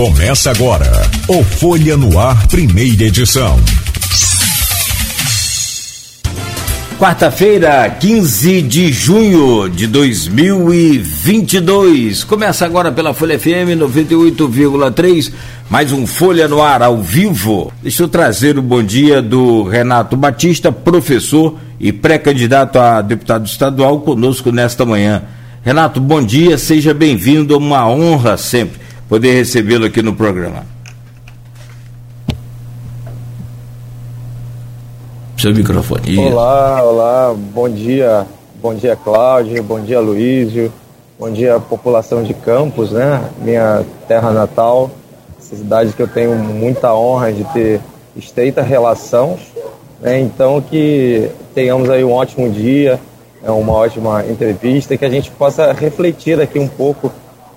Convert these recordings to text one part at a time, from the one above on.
Começa agora o Folha no Ar, primeira edição. Quarta-feira, 15 de junho de 2022. Começa agora pela Folha FM 98,3. Mais um Folha no Ar ao vivo. Deixa eu trazer o bom dia do Renato Batista, professor e pré-candidato a deputado estadual, conosco nesta manhã. Renato, bom dia, seja bem-vindo. Uma honra sempre poder recebê-lo aqui no programa. Seu microfone. Olá, olá, bom dia, bom dia Cláudio, bom dia Luísio, bom dia população de Campos, né? Minha terra natal, cidade que eu tenho muita honra de ter estreita relação, né? Então que tenhamos aí um ótimo dia, é uma ótima entrevista, que a gente possa refletir aqui um pouco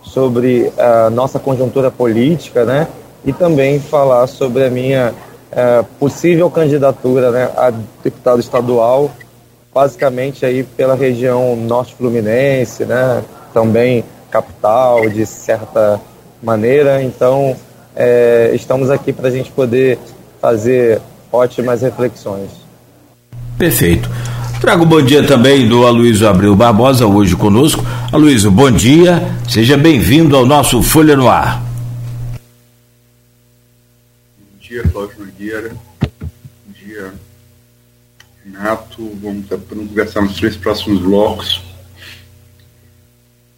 sobre a nossa conjuntura política, né? E também falar sobre a minha uh, possível candidatura, né, a deputado estadual, basicamente aí pela região norte fluminense, né? Também capital de certa maneira. Então, é, estamos aqui para a gente poder fazer ótimas reflexões. Perfeito. Trago bom dia também do Aloysio Abreu Barbosa, hoje conosco. Aloysio, bom dia, seja bem-vindo ao nosso Folha no Ar. Bom dia, Cláudio Nogueira. Bom dia, Renato. Vamos conversar nos três próximos blocos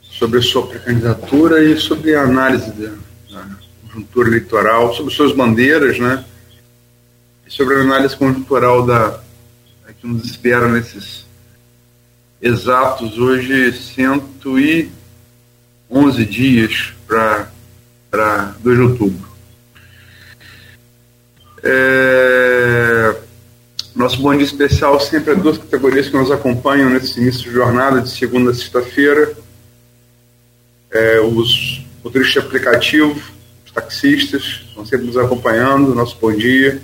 sobre a sua pré-candidatura e sobre a análise da conjuntura eleitoral, sobre suas bandeiras, né? E sobre a análise conjuntural da, que nos espera nesses exatos hoje 111 dias para 2 de outubro. É, nosso bom dia especial sempre é duas categorias que nos acompanham nesse início de jornada, de segunda a sexta-feira. É, os motoristas de aplicativo, os taxistas, estão sempre nos acompanhando, nosso bom dia.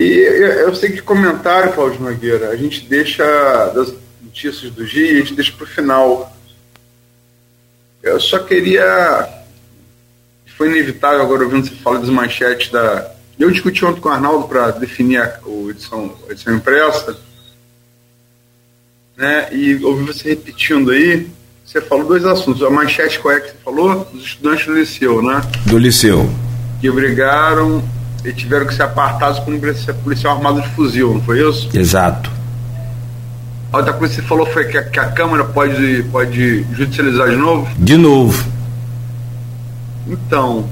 E eu sei que comentário, Cláudio Nogueira, a gente deixa das notícias do dia, a gente deixa para o final. Eu só queria. Foi inevitável agora ouvindo você falar das manchetes da. Eu discuti ontem com o Arnaldo para definir a, edição, a edição impressa. Né, e ouvi você repetindo aí, você falou dois assuntos. A manchete qual é que você falou? Dos estudantes do Liceu, né? Do Liceu. Que brigaram e tiveram que ser apartados por um policial armado de fuzil, não foi isso? Exato. A outra coisa que você falou foi que a, que a Câmara pode, pode judicializar de novo? De novo. Então,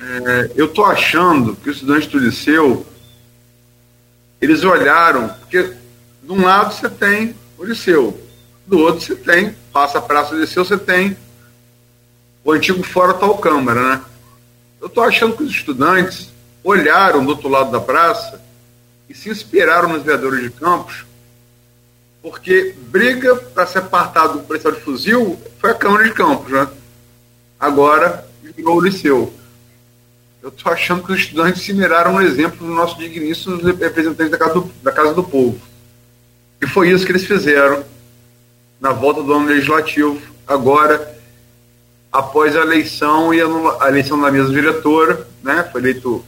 é, eu estou achando que os estudantes do liceu eles olharam, porque de um lado você tem o liceu, do outro você tem, passa a praça do liceu, você tem o antigo fora tal Câmara, né? Eu estou achando que os estudantes olharam do outro lado da praça e se inspiraram nos vereadores de Campos, porque briga para ser apartado do policial de fuzil foi a Câmara de Campos, né? Agora virou o Liceu. Eu estou achando que os estudantes se miraram no exemplo do nosso digníssimo representante da Casa, do, da Casa do Povo. E foi isso que eles fizeram na volta do ano legislativo, agora, após a eleição e a, a eleição da mesa diretora, né? Foi eleito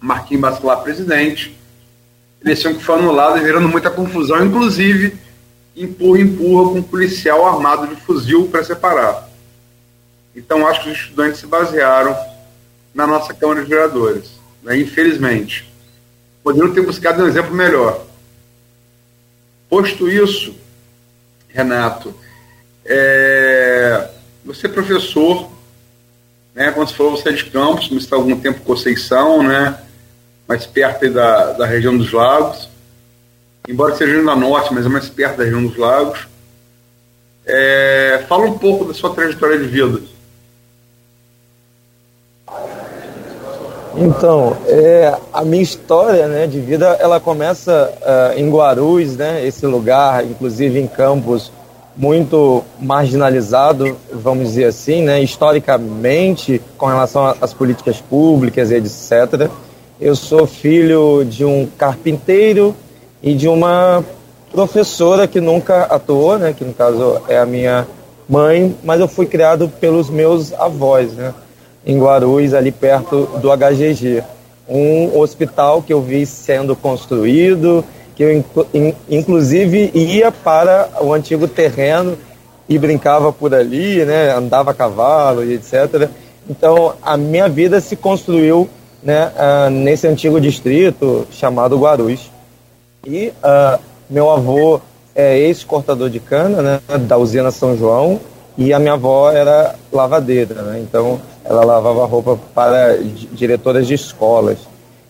Marquinhos Bacelar presidente. Eleição que foi anulada, gerando muita confusão, inclusive empurra, empurra com um policial armado de fuzil para separar. Então acho que os estudantes se basearam na nossa Câmara de Vereadores, né, infelizmente. Poderiam ter buscado um exemplo melhor. Posto isso, Renato, é, você é professor, né, quando você falou, você é de Campos, mas está há algum tempo Conceição, né? Mais perto da, da região dos lagos, embora seja ainda norte, mas é mais perto da região dos lagos. É, fala um pouco da sua trajetória de vida. Então, é, a minha história né, de vida, ela começa uh, em Guarulhos, né, esse lugar, inclusive em Campos, muito marginalizado, vamos dizer assim, né, historicamente, com relação às políticas públicas e etc. Eu sou filho de um carpinteiro e de uma professora que nunca atuou, né, que no caso é a minha mãe, mas eu fui criado pelos meus avós, né? em Guarulhos, ali perto do HGG. Um hospital que eu vi sendo construído, que eu inclusive ia para o antigo terreno e brincava por ali, né, andava a cavalo e etc. Então a minha vida se construiu né, uh, nesse antigo distrito chamado Guarulhos. E uh, meu avô é ex-cortador de cana né, da usina São João e a minha avó era lavadeira, né, então ela lavava roupa para diretoras de escolas.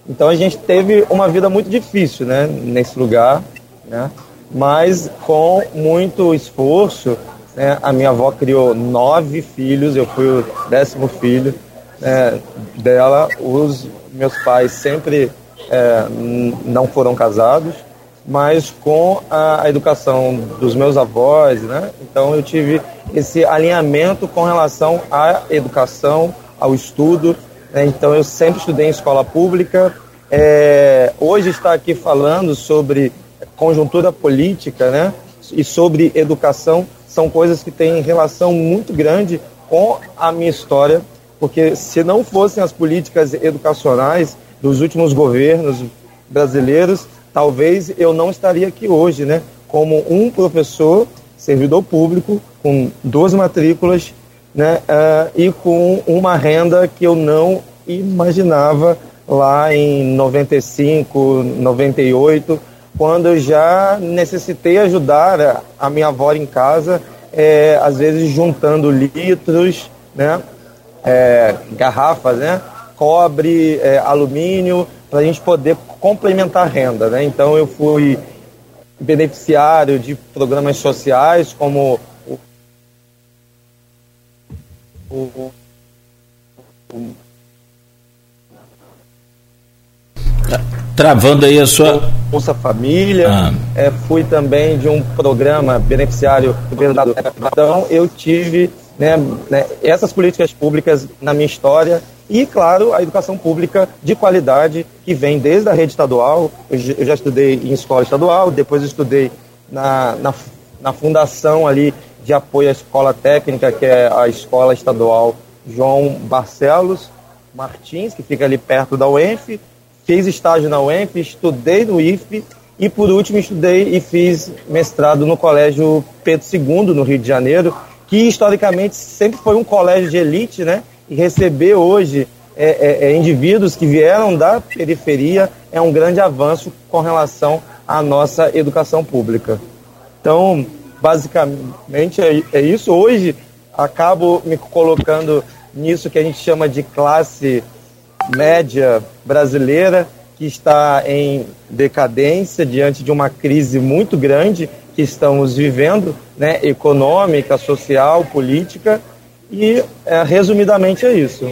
Então a gente teve uma vida muito difícil né, nesse lugar, né, mas com muito esforço. Né, a minha avó criou nove filhos, eu fui o décimo filho é, dela. Os meus pais sempre é, não foram casados, mas com a, a, educação dos meus avós, né? Então eu tive esse alinhamento com relação à educação, ao estudo. Né? Então eu sempre estudei em escola pública. É, hoje está aqui falando sobre conjuntura política, né? E sobre educação são coisas que têm relação muito grande com a minha história porque se não fossem as políticas educacionais dos últimos governos brasileiros, talvez eu não estaria aqui hoje, né? Como um professor, servidor público, com duas matrículas, né? Uh, e com uma renda que eu não imaginava lá em 95, 98, quando eu já necessitei ajudar a, minha avó em casa, é, às vezes juntando litros, né? É, garrafas, né? cobre, é, alumínio, para a gente poder complementar a renda. Né? Então eu fui beneficiário de programas sociais como o, o, o Travando aí a sua. Bolsa Família. Ah. É, fui também de um programa beneficiário do governo Então, eu tive né, né, essas políticas públicas na minha história e, claro, a educação pública de qualidade que vem desde a rede estadual. Eu já estudei em escola estadual, depois estudei na, na, na fundação ali de apoio à escola técnica, que é a escola estadual João Barcelos Martins, que fica ali perto da UENF. Fiz estágio na UENF, estudei no IFE e, por último, estudei e fiz mestrado no Colégio Pedro II, no Rio de Janeiro, que historicamente sempre foi um colégio de elite, né? E receber hoje é, é, é, indivíduos que vieram da periferia é um grande avanço com relação à nossa educação pública. Então, basicamente é, é isso. Hoje acabo me colocando nisso que a gente chama de classe média brasileira, que está em decadência diante de uma crise muito grande que estamos vivendo, né, econômica, social, política, e é, resumidamente é isso.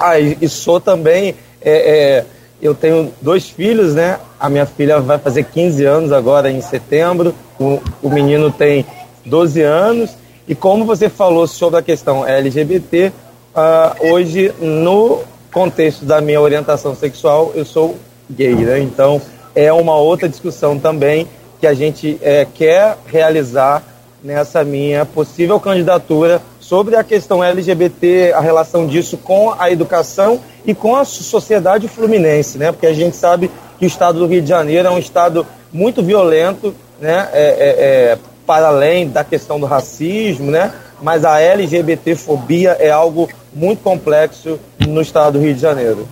Ah, e, e sou também, é, é, eu tenho dois filhos, né? A minha filha vai fazer 15 anos agora em setembro, o, o menino tem 12 anos, e como você falou sobre a questão LGBT, uh, ah, hoje no contexto da minha orientação sexual, eu sou gay, né? Então é uma outra discussão também que a gente é, quer realizar nessa minha possível candidatura sobre a questão LGBT, a relação disso com a educação e com a sociedade fluminense, né? Porque a gente sabe que o estado do Rio de Janeiro é um estado muito violento, né? É, é, é, para além da questão do racismo, né? Mas a LGBTfobia é algo muito complexo no estado do Rio de Janeiro.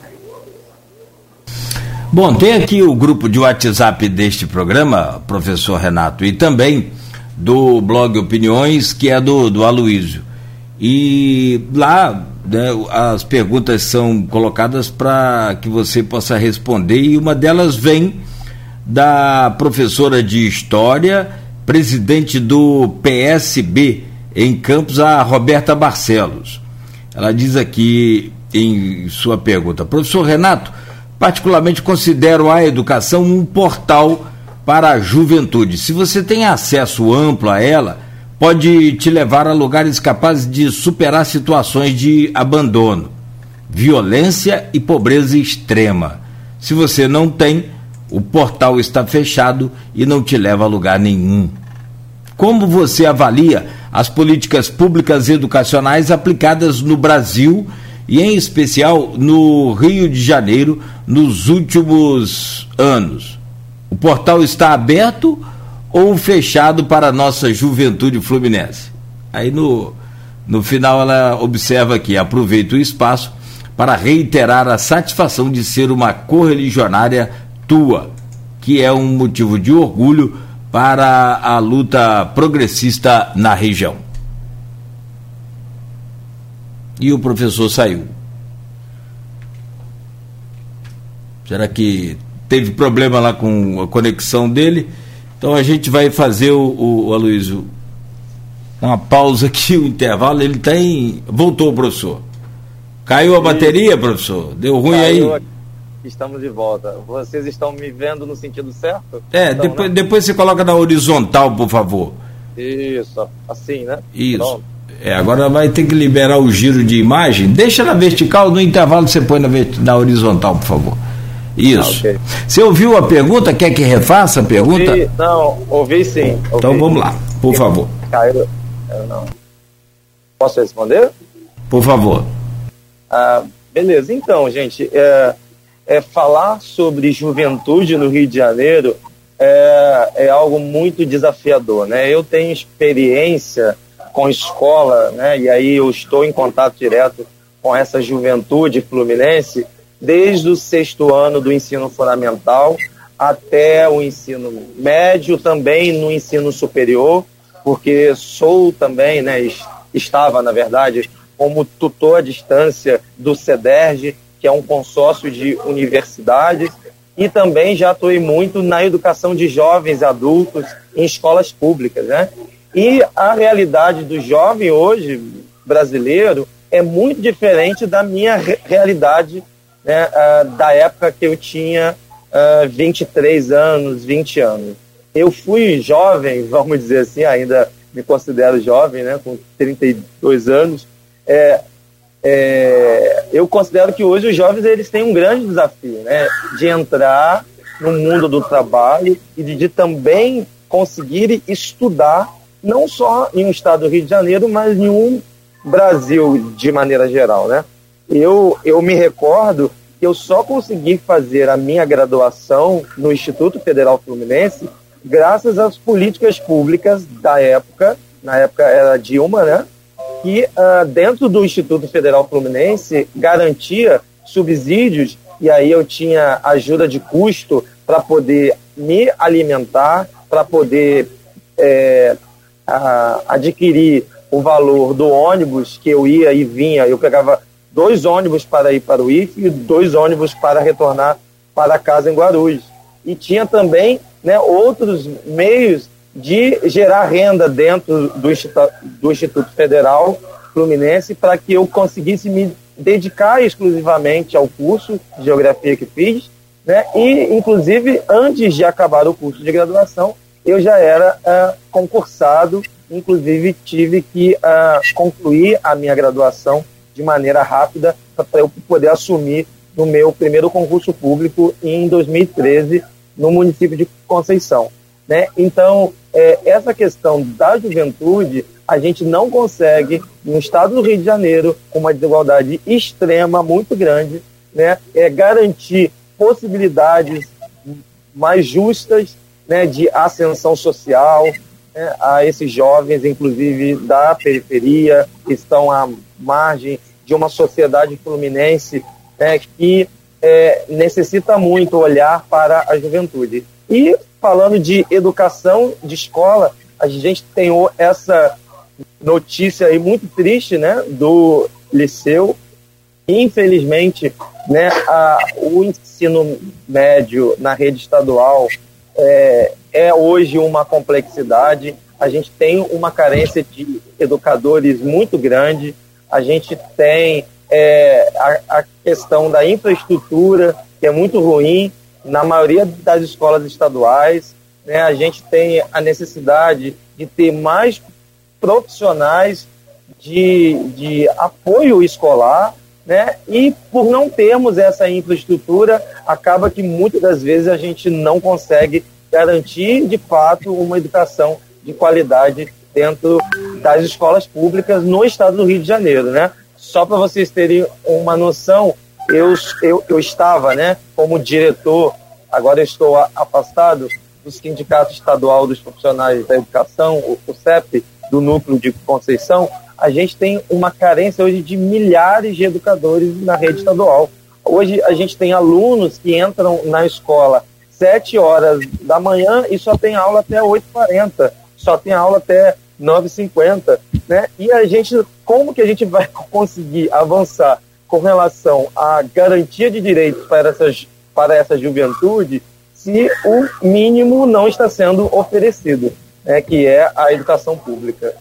Bom, tem aqui o grupo de WhatsApp deste programa, professor Renato, e também do blog Opiniões, que é do, do Aloísio. E lá né, as perguntas são colocadas para que você possa responder, e uma delas vem da professora de História, presidente do PSB em Campos, a Roberta Barcelos. Ela diz aqui em sua pergunta, professor Renato particularmente considero a educação um portal para a juventude. Se você tem acesso amplo a ela, pode te levar a lugares capazes de superar situações de abandono, violência e pobreza extrema. Se você não tem, o portal está fechado e não te leva a lugar nenhum. Como você avalia as políticas públicas educacionais aplicadas no Brasil e, em especial, no Rio de Janeiro nos últimos anos? O portal está aberto ou fechado para a nossa juventude fluminense? Aí no, no final ela observa aqui, aproveita o espaço para reiterar a satisfação de ser uma correligionária tua, que é um motivo de orgulho para a luta progressista na região. E o professor saiu. Será que teve problema lá com a conexão dele? Então a gente vai fazer o, o Aloysio, uma pausa aqui, o um intervalo. Ele tem. Voltou, professor. Caiu a bateria, professor? Deu ruim Caiu aí? Estamos de volta. Vocês estão me vendo no sentido certo? É, então, depois, né? depois você coloca na horizontal, por favor. Isso, assim, né? Isso. Pronto. É, agora vai ter que liberar o giro de imagem. Deixa na vertical, no intervalo você põe na, na horizontal, por favor. Isso. Ah, okay. Você ouviu a pergunta? Quer que refaça a pergunta? Ouvi, não, ouvi sim. Ouvi. Então vamos lá, por favor. Caiu. Não. Posso responder? Por favor. Ah, beleza, então, gente, é, é, falar sobre juventude no Rio de Janeiro é, é algo muito desafiador, né? Eu tenho experiência com escola, né? E aí eu estou em contato direto com essa juventude fluminense desde o sexto ano do ensino fundamental até o ensino médio, também no ensino superior, porque sou também, né? Estava, na verdade, como tutor à distância do CEDERJ, que é um consórcio de universidades, e também já atuei muito na educação de jovens adultos em escolas públicas, né? E a realidade do jovem hoje brasileiro é muito diferente da minha realidade né, uh, da época que eu tinha uh, 23 anos, 20 anos. Eu fui jovem, vamos dizer assim, ainda me considero jovem, né, com 32 anos, é, é, eu considero que hoje os jovens eles têm um grande desafio, né, de entrar no mundo do trabalho e de, de também conseguir estudar não só em um estado do Rio de Janeiro, mas em um Brasil de maneira geral, né? Eu, eu me recordo que eu só consegui fazer a minha graduação no Instituto Federal Fluminense graças às políticas públicas da época, na época era Dilma, né? que uh, dentro do Instituto Federal Fluminense garantia subsídios e aí eu tinha ajuda de custo para poder me alimentar, para poder é, a, adquirir o valor do ônibus que eu ia e vinha. Eu pegava dois ônibus para ir para o IFE e dois ônibus para retornar para casa em Guarulhos. E tinha também né, outros meios de gerar renda dentro do do Instituto Federal Fluminense para que eu conseguisse me dedicar exclusivamente ao curso de geografia que fiz, né? E inclusive antes de acabar o curso de graduação, eu já era uh, concursado, inclusive tive que uh, concluir a minha graduação de maneira rápida para eu poder assumir no meu primeiro concurso público em 2013 no município de Conceição. Né? Então, é, essa questão da juventude, a gente não consegue, no estado do Rio de Janeiro, com uma desigualdade extrema, muito grande, né? é, garantir possibilidades mais justas né, de ascensão social né, a esses jovens, inclusive da periferia, que estão à margem de uma sociedade fluminense né, que é, necessita muito olhar para a juventude. E falando de educação de escola, a gente tem essa notícia aí muito triste, né, do liceu. Infelizmente, né, a, o ensino médio na rede estadual é, é hoje uma complexidade. A gente tem uma carência de educadores muito grande. A gente tem é, a, a questão da infraestrutura, que é muito ruim na maioria das escolas estaduais, né, a gente tem a necessidade de ter mais profissionais de, de apoio escolar, né, e por não termos essa infraestrutura, acaba que muitas das vezes a gente não consegue garantir de fato uma educação de qualidade dentro das escolas públicas no estado do Rio de Janeiro, né? só para vocês terem uma noção, eu, eu, eu estava né, como diretor, agora estou afastado do Sindicato Estadual dos Profissionais da Educação, o, CEP, do Núcleo de Conceição, a gente tem uma carência hoje de milhares de educadores na rede estadual. Hoje a gente tem alunos que entram na escola 7 horas da manhã e só tem aula até 8h40, só tem aula até 9h50, né? E a gente, como que a gente vai conseguir avançar com relação à garantia de direitos para, essas, para essa juventude se o mínimo não está sendo oferecido, né? que é a educação pública.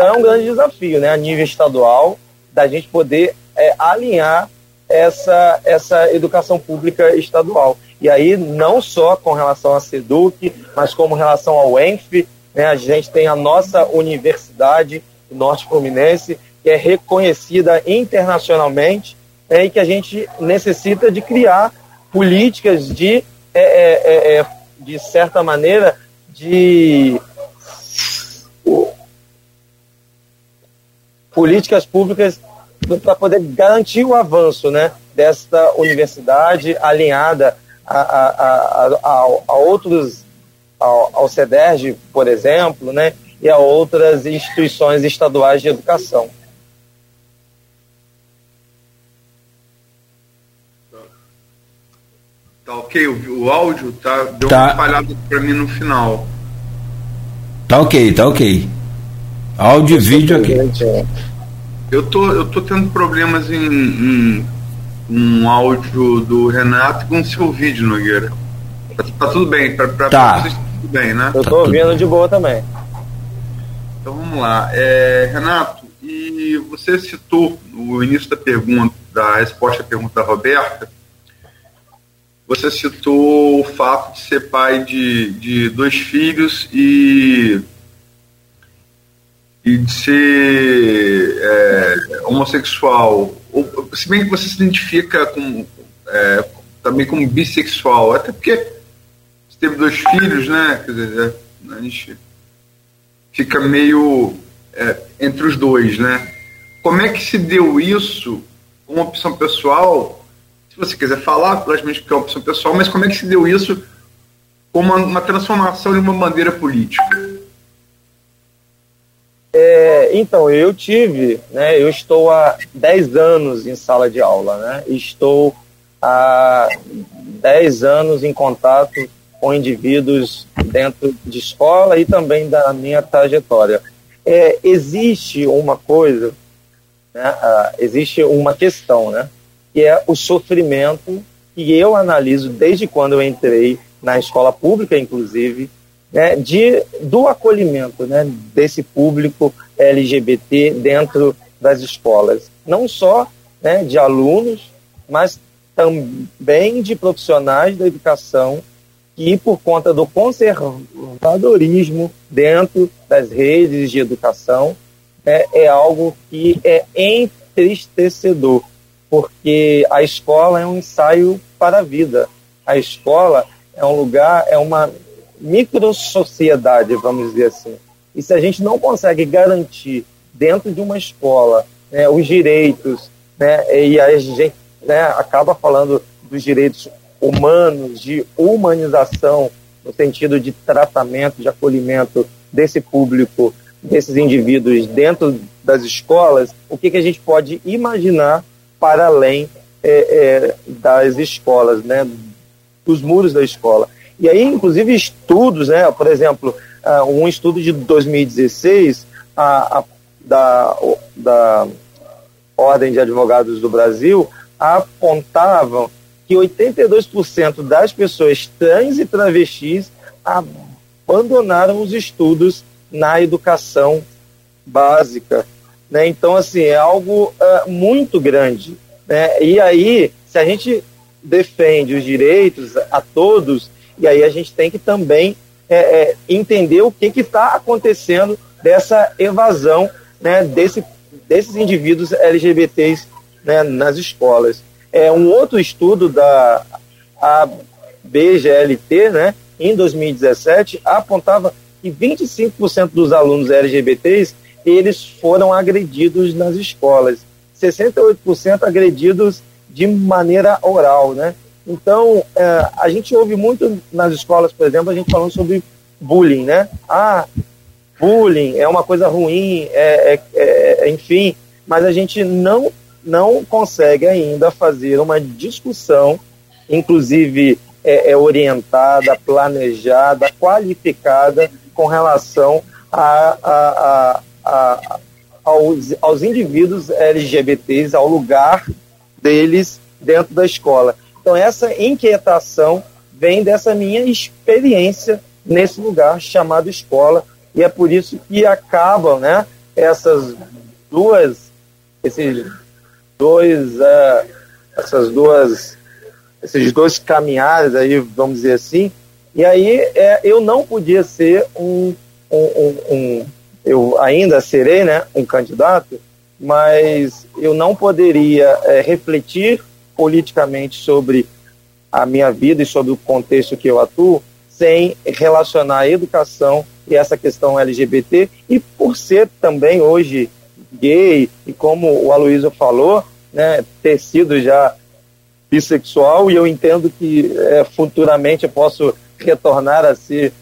Então é um grande desafio, né? a nível estadual, da gente poder é, alinhar essa, essa educação pública estadual. E aí, não só com relação à SEDUC, mas como relação ao ENF, né, a gente tem a nossa universidade, Norte Fluminense, que é reconhecida internacionalmente né, e que a gente necessita de criar políticas de, é, é, é, é de certa maneira, de políticas públicas para poder garantir o avanço né, desta universidade alinhada a, a, a, a outros, ao, ao CEDERJ, por exemplo, né, e a outras instituições estaduais de educação. Tá ok, o, o áudio tá, deu tá. uma falhada para mim no final. Tá ok, tá ok. Áudio e vídeo aqui. Eu tô, eu tô tendo problemas em, em um áudio do Renato com o seu vídeo, Nogueira. Tá, tá tudo bem, pra, pra, tá. vocês tá tudo bem, né? Eu tô ouvindo de boa também. Então vamos lá. É, Renato, e você citou no início da pergunta, da resposta à pergunta da Roberta, você citou o fato de ser pai de, de dois filhos e e de ser é, homossexual, ou, se bem que você se identifica com, é, também como bissexual, até porque você teve dois filhos, né? Quer dizer, é, a gente fica meio é, entre os dois, né? Como é que se deu isso uma opção pessoal? Se você quiser falar, logicamente que é uma opção pessoal, mas como é que se deu isso como uma, uma transformação de uma bandeira política? É, então, eu tive, né, eu estou há 10 anos em sala de aula, né, estou há 10 anos em contato com indivíduos dentro de escola e também da minha trajetória. É, existe uma coisa, né, existe uma questão, né, que é o sofrimento que eu analiso desde quando eu entrei na escola pública, inclusive, né, de, do acolhimento né, desse público LGBT dentro das escolas. Não só né, de alunos, mas também de profissionais da educação que, por conta do conservadorismo dentro das redes de educação, é, é algo que é entristecedor, porque a escola é um ensaio para a vida. A escola é um lugar, é uma microsociedade, vamos dizer assim. E se a gente não consegue garantir dentro de uma escola né, os direitos, né, e a gente né, acaba falando dos direitos humanos, de humanização, no sentido de tratamento, de acolhimento desse público, desses indivíduos dentro das escolas, o que, que a gente pode imaginar para além é, é, das escolas, né, dos muros da escola. E aí, inclusive, estudos, né? Por exemplo, uh, um estudo de 2016 a, a, da, da Ordem de Advogados do Brasil apontavam que 82% das pessoas trans e travestis abandonaram os estudos na educação básica. Né? Então, assim, é algo uh, muito grande. Né? E aí, se a gente defende os direitos a todos, e aí a gente tem que também é, é, entender o que está acontecendo dessa evasão né, desse, desses indivíduos LGBTs né, nas escolas. É, um outro estudo da BGLT, né, em 2017, apontava que 25% dos alunos LGBTs eles foram agredidos nas escolas, 68% agredidos de maneira oral, né? Então, é, a gente ouve muito nas escolas, por exemplo, a gente falando sobre bullying, né? Ah, bullying é uma coisa ruim, é, é, é, enfim, mas a gente não, não consegue ainda fazer uma discussão, inclusive é, é orientada, planejada, qualificada com relação a, a, a, aos, aos indivíduos LGBTs, ao lugar deles dentro da escola. Então, essa inquietação vem dessa minha experiência nesse lugar chamado escola, e é por isso que acabam né, essas duas, esses dois, uh, essas duas, esses dois caminhares aí, vamos dizer assim, e aí é, eu não podia ser um, um, um, um, eu ainda serei né, um candidato, mas eu não poderia é, refletir politicamente sobre a minha vida e sobre o contexto que eu atuo sem relacionar a educação e essa questão LGBT e por ser também hoje gay e como o Aloysio falou, né, ter sido já bissexual e eu entendo que é, futuramente eu posso retornar a ser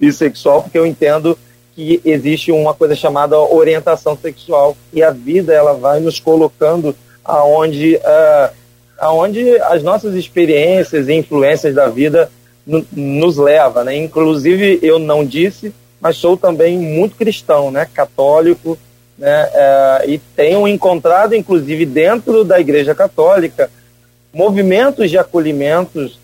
bissexual porque eu entendo que existe uma coisa chamada orientação sexual e a vida ela vai nos colocando aonde uh, aonde as nossas experiências e influências da vida nos leva, né? Inclusive eu não disse, mas sou também muito cristão, né? Católico, né? É, e tenho encontrado, inclusive dentro da Igreja Católica, movimentos de acolhimentos,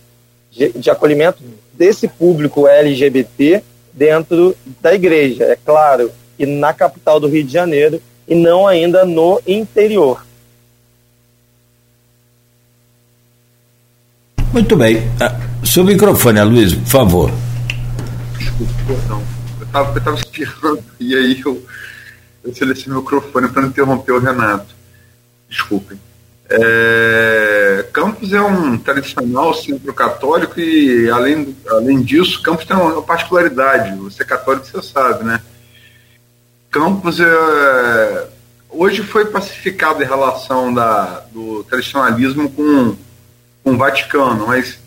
de, acolhimento desse público LGBT dentro da igreja, é claro, e na capital do Rio de Janeiro e não ainda no interior. Muito bem. Ah, seu microfone, Luiz, por favor. Não. Eu estava eu espirrando e aí eu, eu selecionei o microfone para não interromper o Renato. Desculpem. É, Campos é um tradicional centro católico e, além, além disso, Campos tem uma particularidade. Você é católico, você sabe, né? Campos é, hoje foi pacificado em relação da, do tradicionalismo com, com o Vaticano, mas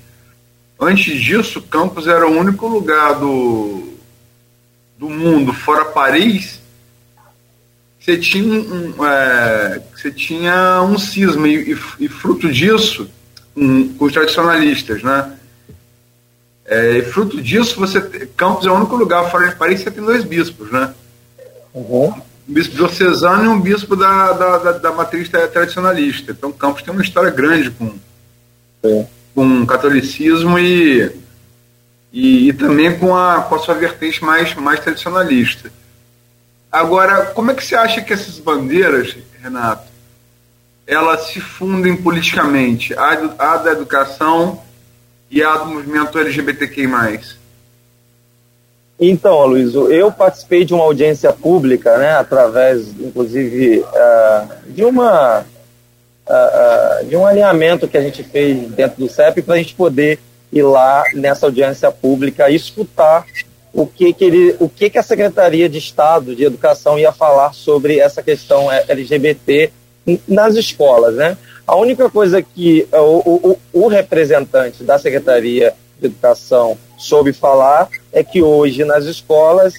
antes disso, Campos era o único lugar do, do mundo, fora Paris, você tinha um, é, você tinha um cisma e, e, e fruto disso um, com os tradicionalistas, né? É, e fruto disso, você Campos é o único lugar fora de Paris que você tem dois bispos, né? Uhum. Um bispo diocesano e um bispo da, da, da, da, matriz tradicionalista. Então Campos tem uma história grande com, com o catolicismo e, e, e, também com a, com a sua vertente mais, mais tradicionalista. Agora, como é que você acha que essas bandeiras, Renato, elas se fundem politicamente? A, a da educação e a do movimento LGBTQI+. Então, Luiz, eu participei de uma audiência pública, né, através, inclusive, uh, de uma de um alinhamento que a gente fez dentro do CEP para a gente poder ir lá nessa audiência pública e escutar o que que, ele, o que que a Secretaria de Estado de Educação ia falar sobre essa questão LGBT nas escolas, né? A única coisa que o, o, o representante da Secretaria de Educação soube falar é que hoje nas escolas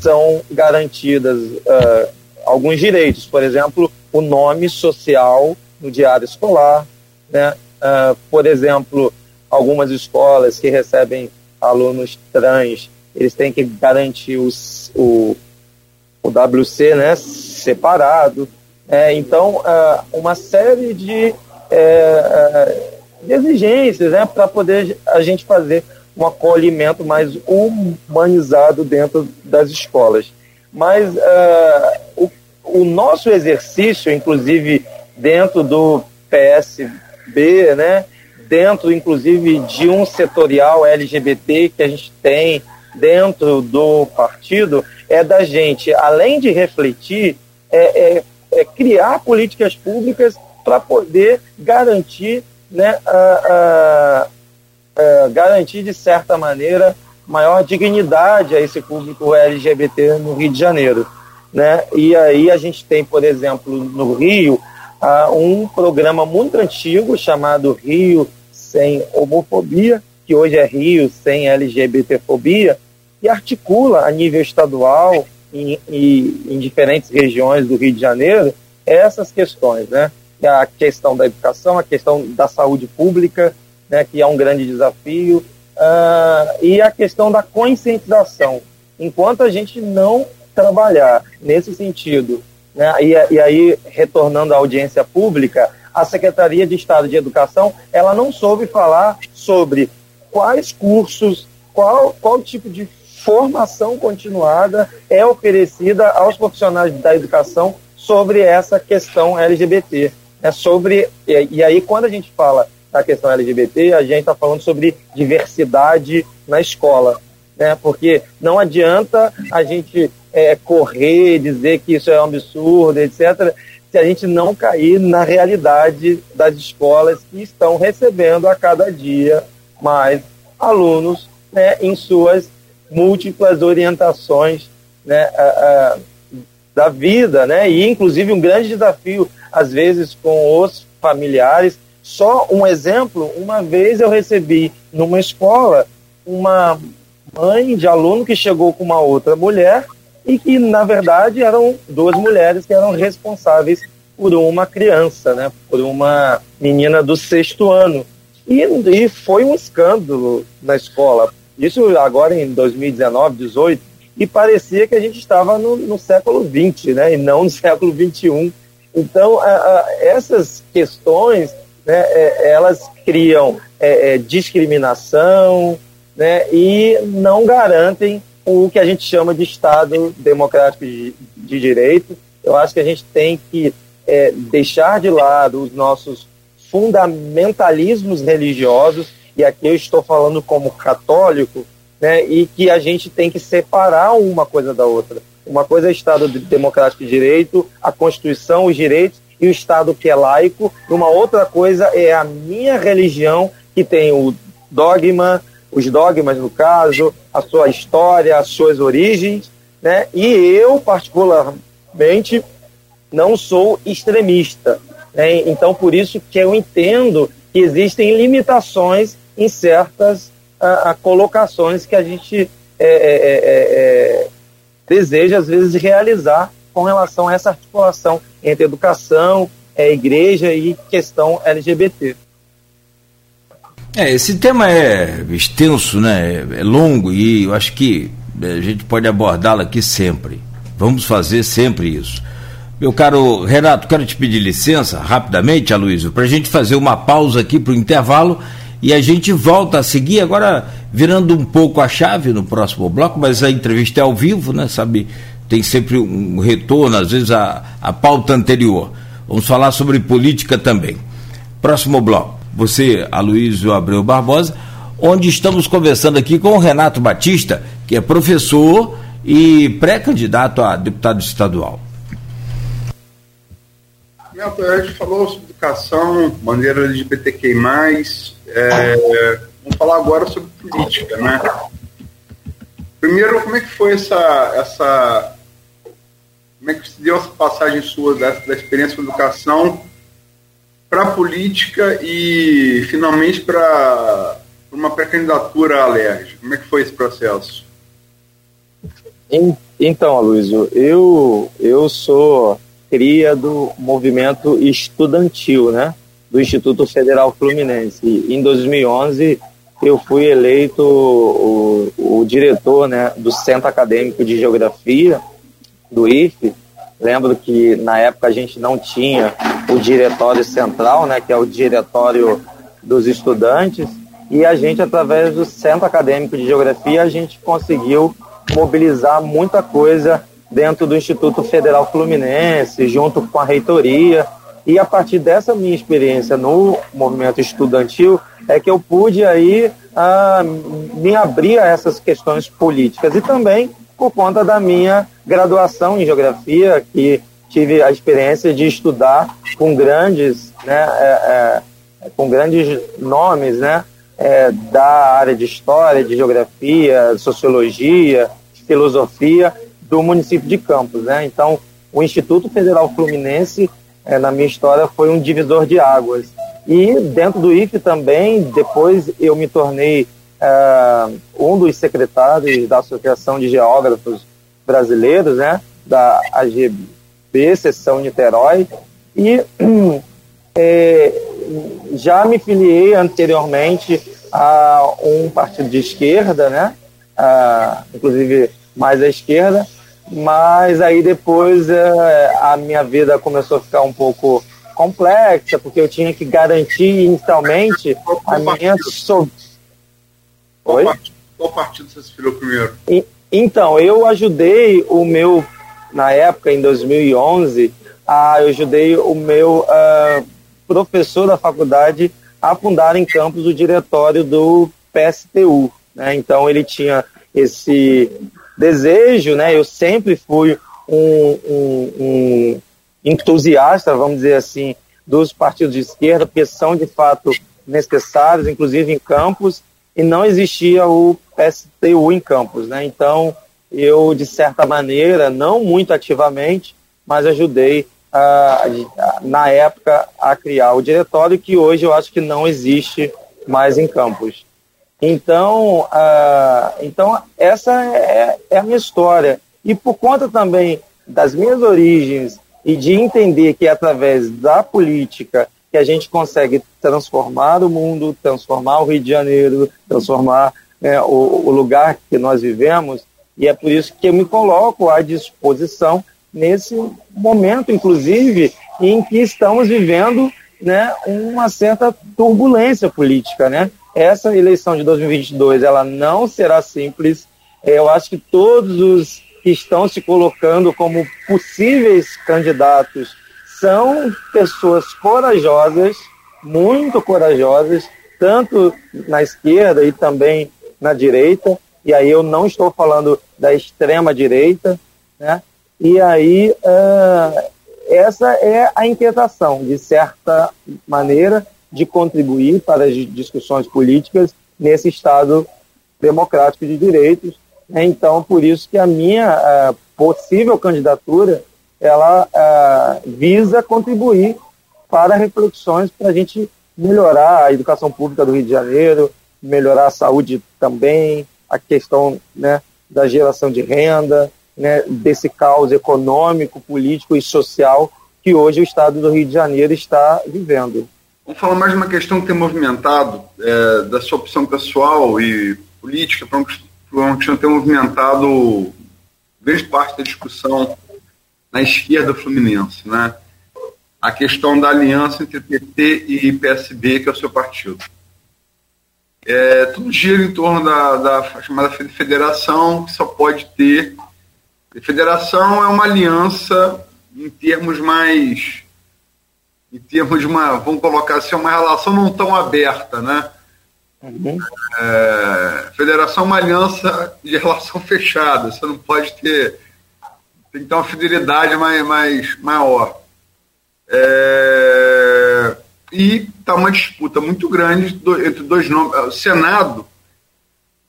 são garantidas uh, alguns direitos, por exemplo, o nome social no diário escolar, né? Uh, por exemplo, algumas escolas que recebem alunos trans eles têm que garantir os, o, o WC né, separado. É, então, uh, uma série de, é, de exigências né, para poder a gente fazer um acolhimento mais humanizado dentro das escolas. Mas uh, o, o nosso exercício, inclusive dentro do PSB, né, dentro inclusive de um setorial LGBT que a gente tem dentro do partido é da gente, além de refletir, é, é, é criar políticas públicas para poder garantir, né, a, a, a, garantir de certa maneira maior dignidade a esse público LGBT no Rio de Janeiro, né? E aí a gente tem, por exemplo, no Rio uh, um programa muito antigo chamado Rio Sem Homofobia, que hoje é Rio Sem LGBTfobia, e articula a nível estadual e em, em diferentes regiões do Rio de Janeiro essas questões, né? A questão da educação, a questão da saúde pública, né, que é um grande desafio, uh, e a questão da conscientização. Enquanto a gente não trabalhar nesse sentido, né, e, e aí retornando à audiência pública, a Secretaria de Estado de Educação ela não soube falar sobre quais cursos, qual, qual tipo de formação continuada é oferecida aos profissionais da educação sobre essa questão LGBT. É sobre e, e aí quando a gente fala da questão LGBT, a gente está falando sobre diversidade na escola, né? Porque não adianta a gente é, correr, dizer que isso é um absurdo, etc., se a gente não cair na realidade das escolas que estão recebendo a cada dia mais alunos né, em suas múltiplas orientações né, a, a, da vida, né, e inclusive um grande desafio, às vezes, com os familiares. Só um exemplo: uma vez eu recebi numa escola uma mãe de aluno que chegou com uma outra mulher e que, na verdade, eram duas mulheres que eram responsáveis por uma criança, né, por uma menina do sexto ano. E, e foi um escândalo na escola. Isso agora em 2019, 2018, e parecia que a gente estava no, no século XX, né, e não no século XXI. Então, a, a, essas questões, né, é, elas criam é, é, discriminação, né, e não garantem o que a gente chama de Estado democrático de, de direito. Eu acho que a gente tem que é, deixar de lado os nossos fundamentalismos religiosos, e aqui eu estou falando como católico, né, e que a gente tem que separar uma coisa da outra. Uma coisa é Estado democrático de direito, a Constituição, os direitos, e o Estado que é laico. Uma outra coisa é a minha religião, que tem o dogma, os dogmas no caso, a sua história, as suas origens, né? E eu particularmente não sou extremista, né? Então por isso que eu entendo que existem limitações em certas a, a colocações que a gente é, é, é, é, deseja às vezes realizar com relação a essa articulação entre educação, é, igreja e questão LGBT. É, esse tema é extenso, né? É longo e eu acho que a gente pode abordá-lo aqui sempre. Vamos fazer sempre isso. Meu caro Renato, quero te pedir licença rapidamente, Aloysio, para a gente fazer uma pausa aqui para o intervalo e a gente volta a seguir, agora virando um pouco a chave no próximo bloco, mas a entrevista é ao vivo, né? Sabe, tem sempre um retorno, às vezes a, a pauta anterior. Vamos falar sobre política também. Próximo bloco você, Aloysio Abreu Barbosa, onde estamos conversando aqui com o Renato Batista, que é professor e pré-candidato a deputado estadual. A gente falou sobre educação, bandeira LGBTQI+, é, vamos falar agora sobre política, né? Primeiro, como é que foi essa, essa como é que se deu essa passagem sua da, da experiência com educação para a política e finalmente para uma pré-candidatura alérgica? Como é que foi esse processo? Então, Aloysio, eu, eu sou cria do movimento estudantil, né? Do Instituto Federal Fluminense. Em 2011 eu fui eleito o, o diretor né, do Centro Acadêmico de Geografia do IFE Lembro que na época a gente não tinha o diretório central, né, que é o diretório dos estudantes, e a gente, através do Centro Acadêmico de Geografia, a gente conseguiu mobilizar muita coisa dentro do Instituto Federal Fluminense, junto com a reitoria. E a partir dessa minha experiência no movimento estudantil, é que eu pude aí ah, me abrir a essas questões políticas e também por conta da minha graduação em geografia, que tive a experiência de estudar com grandes, né, é, é, com grandes nomes, né, é, da área de história, de geografia, sociologia, filosofia do município de Campos, né? Então, o Instituto Federal Fluminense é, na minha história foi um divisor de águas. E dentro do IFE também, depois eu me tornei uh, um dos secretários da Associação de Geógrafos Brasileiros, né, da AGB, seção Niterói, e é, já me filiei anteriormente a um partido de esquerda, né, inclusive mais à esquerda, mas aí depois uh, a minha vida começou a ficar um pouco complexa, porque eu tinha que garantir inicialmente a minha so... qual? Partido, qual partido você se filiou primeiro? E, então, eu ajudei o meu, na época, em 2011, a, eu ajudei o meu uh, professor da faculdade a fundar em Campos o diretório do PSTU. Né? Então, ele tinha esse desejo, né? Eu sempre fui um, um, um entusiasta, vamos dizer assim, dos partidos de esquerda, porque são de fato necessários, inclusive em campos, e não existia o PSTU em campos. Né? Então, eu, de certa maneira, não muito ativamente, mas ajudei, na época, a criar o diretório, que hoje eu acho que não existe mais em campos. Então, então essa é, é a minha história. E por conta também das minhas origens e de entender que é através da política que a gente consegue transformar o mundo, transformar o Rio de Janeiro, transformar né, o, o, lugar que nós vivemos, e é por isso que eu me coloco à disposição nesse momento, inclusive, em que estamos vivendo né, uma certa turbulência política. Né? Essa eleição de 2022 ela não será simples. Eu acho que todos os que estão se colocando como possíveis candidatos são pessoas corajosas, muito corajosas, tanto na esquerda e também na direita. E aí eu não estou falando da extrema direita, né? E aí uh, essa é a inquietação, de certa maneira, de contribuir para as discussões políticas nesse Estado democrático de direitos né? Então, por isso que a minha uh, possível candidatura ela uh, visa contribuir para reflexões para a gente melhorar a educação pública do Rio de Janeiro, melhorar a saúde também, a questão né, da geração de renda, né, desse caos econômico, político e social que hoje o Estado do Rio de Janeiro está vivendo. Vamos falar mais de uma questão que tem movimentado, é, da sua opção pessoal e política para tinha ter movimentado grande parte da discussão na esquerda fluminense, né? A questão da aliança entre PT e PSB, que é o seu partido. É, tudo gira em torno da, da chamada federação, que só pode ter. federação é uma aliança em termos mais. em termos de uma. vamos colocar assim, uma relação não tão aberta, né? Uhum. É, federação é uma aliança de relação fechada, você não pode ter. Tem que ter uma fidelidade mais, mais maior. É, e está uma disputa muito grande entre dois nomes. O Senado,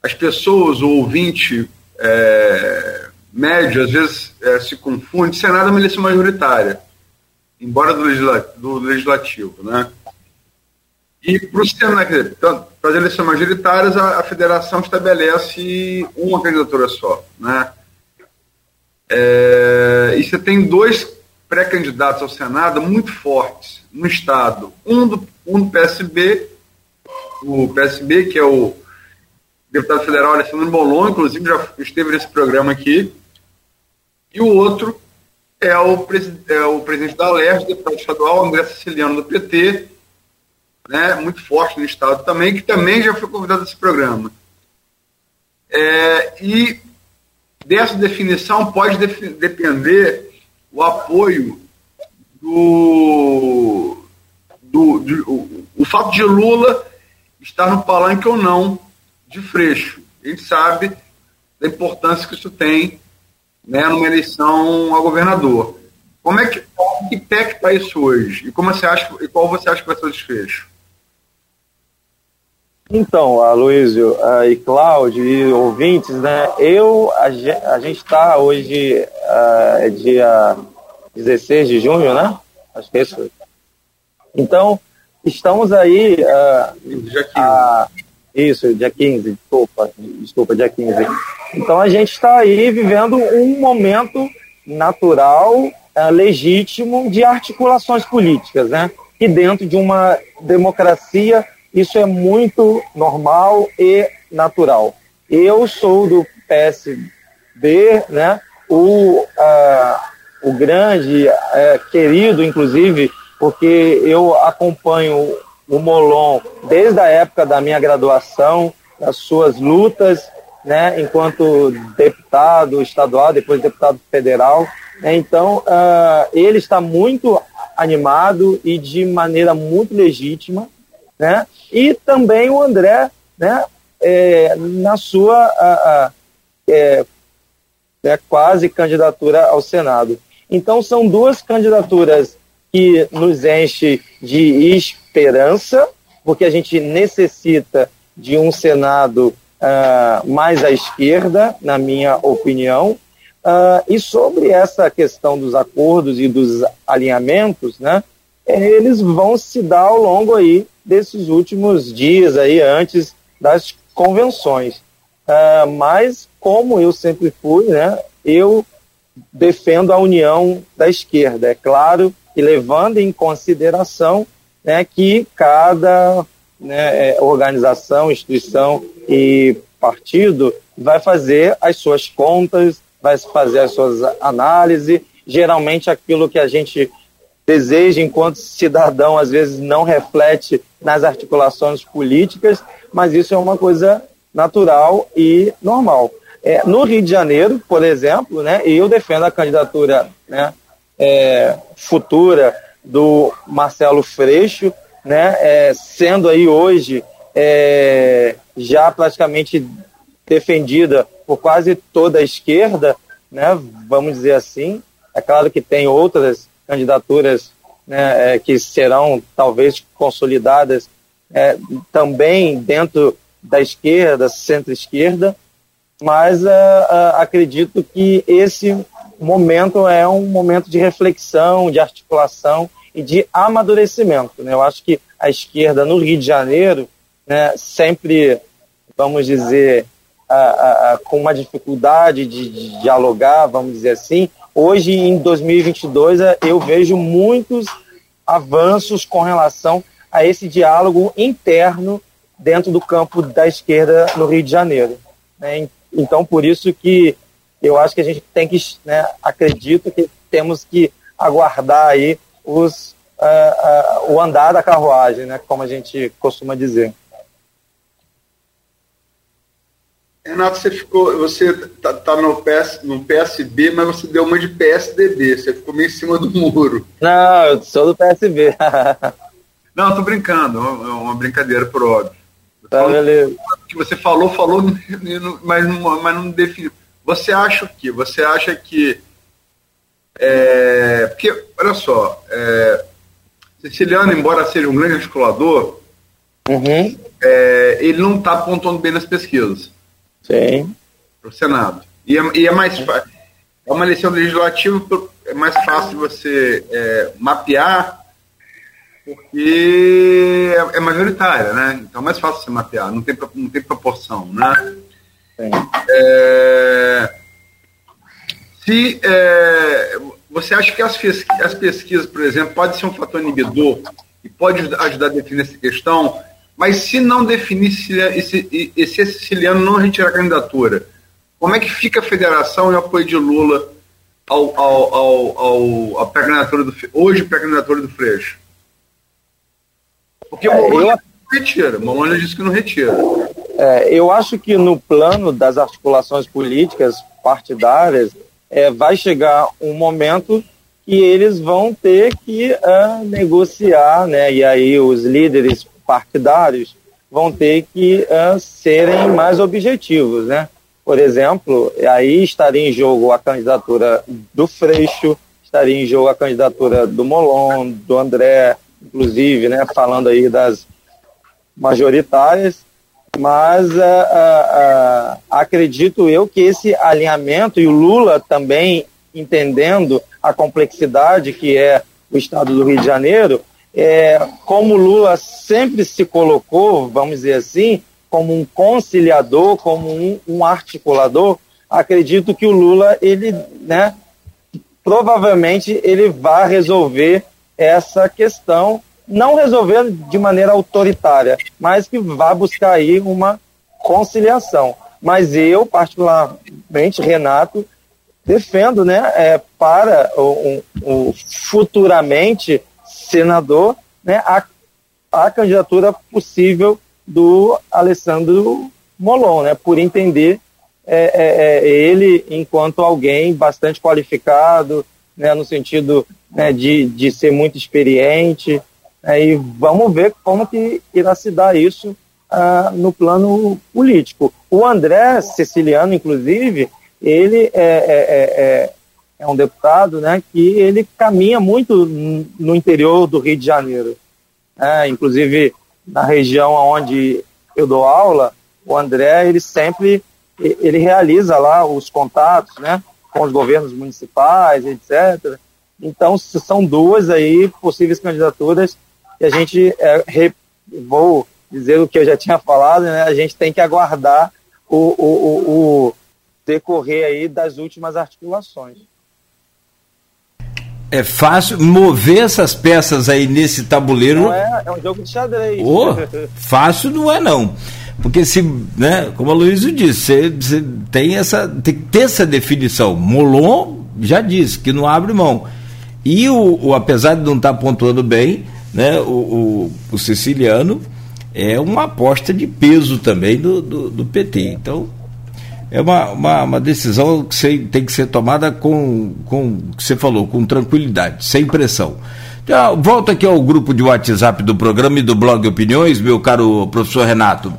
as pessoas, o ouvinte é, médio, às vezes é, se confunde. Senado é uma eleição majoritária, embora do, do legislativo, né? E para o sistema, para as eleições majoritárias, a, a, federação estabelece uma candidatura só. Né? É, e você tem dois pré-candidatos ao Senado muito fortes no Estado. Um do, um do PSB, o PSB, que é o deputado federal Alessandro Bolon, inclusive já esteve nesse programa aqui, e o outro é o, é o presidente da LERJ, deputado estadual André Siciliano do PT, né, muito forte no Estado também, que também já foi convidado a esse programa. É, e dessa definição pode def depender o apoio do, do, do o, o, fato de Lula estar no palanque ou não de Freixo. Gente sabe da importância que isso tem né, numa eleição a governador. Como é que, que pé que está isso hoje? E como você acha, e qual você acha que vai ser o desfecho? Então, Aloysio uh, e Cláudio e ouvintes, né? Eu, a, a gente está hoje, uh, é dia 16 de junho, né? Acho que é isso. Então, estamos aí. Uh, dia 15. A, isso, dia 15, desculpa, desculpa, dia 15. Então a gente está aí vivendo um momento natural, uh, legítimo de articulações políticas, né? E dentro de uma democracia isso é muito normal e natural. Eu sou do PSB, né? O, uh, o grande, uh, querido, inclusive, porque eu acompanho o Molon desde a época da minha graduação, das suas lutas, né, enquanto deputado estadual, depois deputado federal. Né, então, uh, ele está muito animado e de maneira muito legítima, né? E também o André, né, é, na sua a, a, é, é, quase candidatura ao Senado. Então, são duas candidaturas que nos enche de esperança, porque a gente necessita de um Senado uh, mais à esquerda, na minha opinião. Uh, e sobre essa questão dos acordos e dos alinhamentos, né, eles vão se dar ao longo aí desses últimos dias aí antes das convenções. Uh, mas como eu sempre fui, né, eu defendo a união da esquerda. É claro e levando em consideração né, que cada né, é, organização, instituição e partido vai fazer as suas contas, vai fazer as suas análises. Geralmente, aquilo que a gente deseja enquanto cidadão às vezes não reflete nas articulações políticas, mas isso é uma coisa natural e normal. É, no Rio de Janeiro, por exemplo, né, eu defendo a candidatura né, é, futura do Marcelo Freixo, né, é, sendo aí hoje é, já praticamente defendida por quase toda a esquerda, né, vamos dizer assim. É claro que tem outras candidaturas né, é, que serão talvez consolidadas é, também dentro da esquerda, centro-esquerda, mas uh, uh, acredito que esse momento é um momento de reflexão, de articulação e de amadurecimento. Né? Eu acho que a esquerda no Rio de Janeiro, né, sempre, vamos dizer, a, a, a, com uma dificuldade de, de, dialogar, vamos dizer assim. Hoje, em 2022, é, eu vejo muitos avanços com relação a esse diálogo interno dentro do campo da esquerda no Rio de Janeiro. Né? Então, por isso que eu acho que a gente tem que, né, acredito que temos que aguardar aí os, uh, uh, o andar da carruagem, né, como a gente costuma dizer. Renato, você ficou, você tá, tá, no, PS, no PSB, mas você deu uma de PSDB, você ficou meio em cima do muro. Não, eu sou do PSB. não, tô brincando, é uma brincadeira por óbvio. Tá, beleza. Que você falou, falou, mas não, mas não definiu. Você acha o quê? Você acha que. É, porque, olha só, é, Siciliano, embora seja um grande articulador, uhum. é, ele não está apontando bem nas pesquisas. Sim. Para o Senado. E é, e é mais É uma eleição legislativa, é mais fácil você é, mapear, porque é, é, majoritária, né? Então é mais fácil você mapear, não tem, não tem proporção, né? É, se é, você acha que as, as pesquisas, por exemplo, pode ser um fator inibidor e pode ajudar a definir essa questão, mas se não definir se esse siciliano não retirar a candidatura, como é que fica a federação e o apoio de Lula ao, ao, ao, ao, pré-candidatura do hoje pré-candidatura do Freixo? Porque o é, eu... não retira, o Molonha disse que não retira. É, eu acho que no plano das articulações políticas partidárias é, vai chegar um momento que eles vão ter que uh, negociar, né? E aí os líderes partidários vão ter que uh, serem mais objetivos, né? Por exemplo, aí estaria em jogo a candidatura do Freixo, estaria em jogo a candidatura do Molon, do André, inclusive, né? Falando aí das majoritárias mas uh, uh, uh, acredito eu que esse alinhamento e o Lula também entendendo a complexidade que é o estado do Rio de Janeiro, é, como Lula sempre se colocou, vamos dizer assim, como um conciliador, como um, um articulador, acredito que o Lula, ele, né, provavelmente ele vai resolver essa questão, não resolver de maneira autoritária, mas que vai buscar aí uma conciliação. Mas eu, particularmente, Renato, defendo, né, é, para o, o futuramente senador, né, a, a candidatura possível do Alessandro Molon, né, por entender é, é, é, ele enquanto alguém bastante qualificado, né, no sentido né, de, de ser muito experiente, né, e vamos ver como que irá se dar isso ah, no plano político. O André Siciliano, inclusive, ele é, é, é, é, é um deputado né, que ele caminha muito no interior do Rio de Janeiro. É, inclusive, na região onde eu dou aula, o André, ele sempre ele realiza lá os contatos, né, com os governos municipais, etc. Então, são duas aí possíveis candidaturas que a gente, é, re, vou dizer o que eu já tinha falado, né, a gente tem que aguardar o, o, o, o decorrer aí das últimas articulações. É fácil mover essas peças aí nesse tabuleiro. Não é, é um jogo de xadrez. Oh, fácil não é não. Porque se, né, como a Luísa disse, você, você, tem essa tem que ter essa definição. Molon já disse que não abre mão. E o, o apesar de não estar pontuando bem, né, o, o, o, siciliano é uma aposta de peso também do, do, do PT. Então, é uma, uma, uma, decisão que tem que ser tomada com, com que você falou, com tranquilidade, sem pressão. Então, volta aqui ao grupo de WhatsApp do programa e do blog Opiniões, meu caro professor Renato.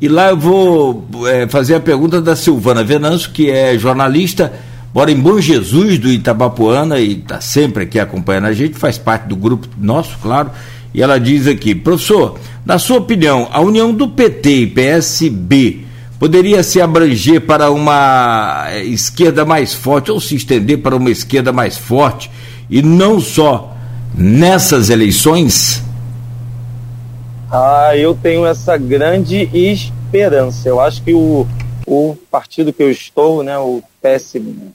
E lá eu vou é, fazer a pergunta da Silvana Venâncio, que é jornalista, mora em Bom Jesus do Itabapuana e está sempre aqui acompanhando a gente, faz parte do grupo nosso, claro. E ela diz aqui, professor, na sua opinião, a união do PT e PSB poderia se abranger para uma é, esquerda mais forte ou se estender para uma esquerda mais forte e não só nessas eleições? Ah, eu tenho essa grande esperança. Eu acho que o, o partido que eu estou, né, o PSB,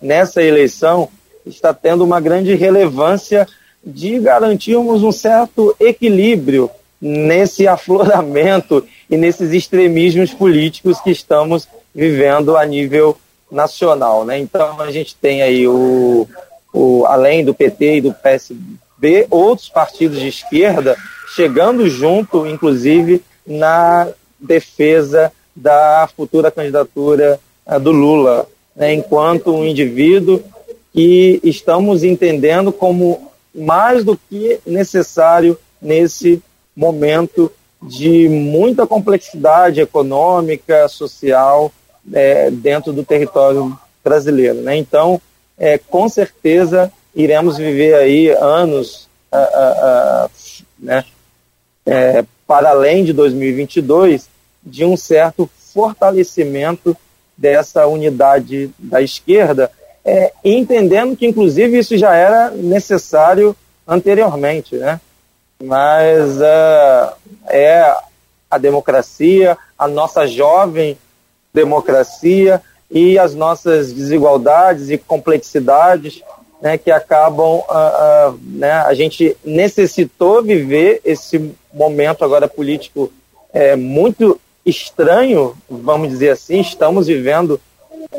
nessa eleição, está tendo uma grande relevância de garantirmos um certo equilíbrio nesse afloramento e nesses extremismos políticos que estamos vivendo a nível nacional. Né? Então a gente tem aí o, o além do PT e do PSB, outros partidos de esquerda chegando junto, inclusive, na defesa da futura candidatura uh, do Lula, né, enquanto um indivíduo que estamos entendendo como mais do que necessário nesse momento de muita complexidade econômica, social é, dentro do território brasileiro. Né? Então, é, com certeza iremos viver aí anos uh, uh, uh, né, é, para além de 2022, de um certo fortalecimento dessa unidade da esquerda, é, entendendo que, inclusive, isso já era necessário anteriormente, né? Mas uh, é a democracia, a nossa jovem democracia e as nossas desigualdades e complexidades né, que acabam, uh, uh, né, a gente necessitou viver esse momento agora político é, muito estranho, vamos dizer assim, estamos vivendo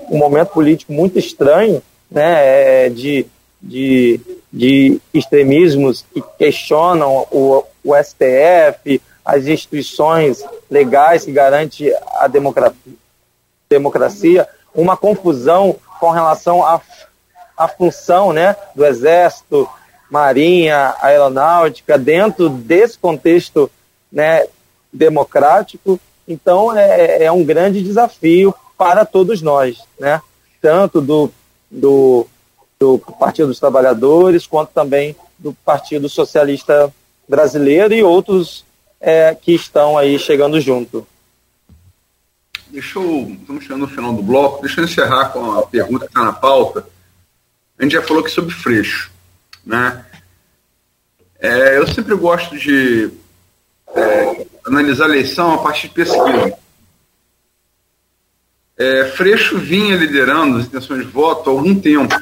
um momento político muito estranho, né, é, de, de, de extremismos que questionam o, o STF, as instituições legais que garantem a democracia, uma confusão com relação a a função né, do Exército, Marinha, Aeronáutica, dentro desse contexto né, democrático. Então, é, é um grande desafio para todos nós, né? tanto do, do, do Partido dos Trabalhadores, quanto também do Partido Socialista Brasileiro e outros é, que estão aí chegando junto. Deixa eu, estamos chegando no final do bloco, deixa eu encerrar com a pergunta que está na pauta, a gente já falou aqui sobre Freixo, né? É, eu sempre gosto de é, analisar a eleição a partir de pesquisa. É, Freixo vinha liderando as intenções de voto há algum tempo.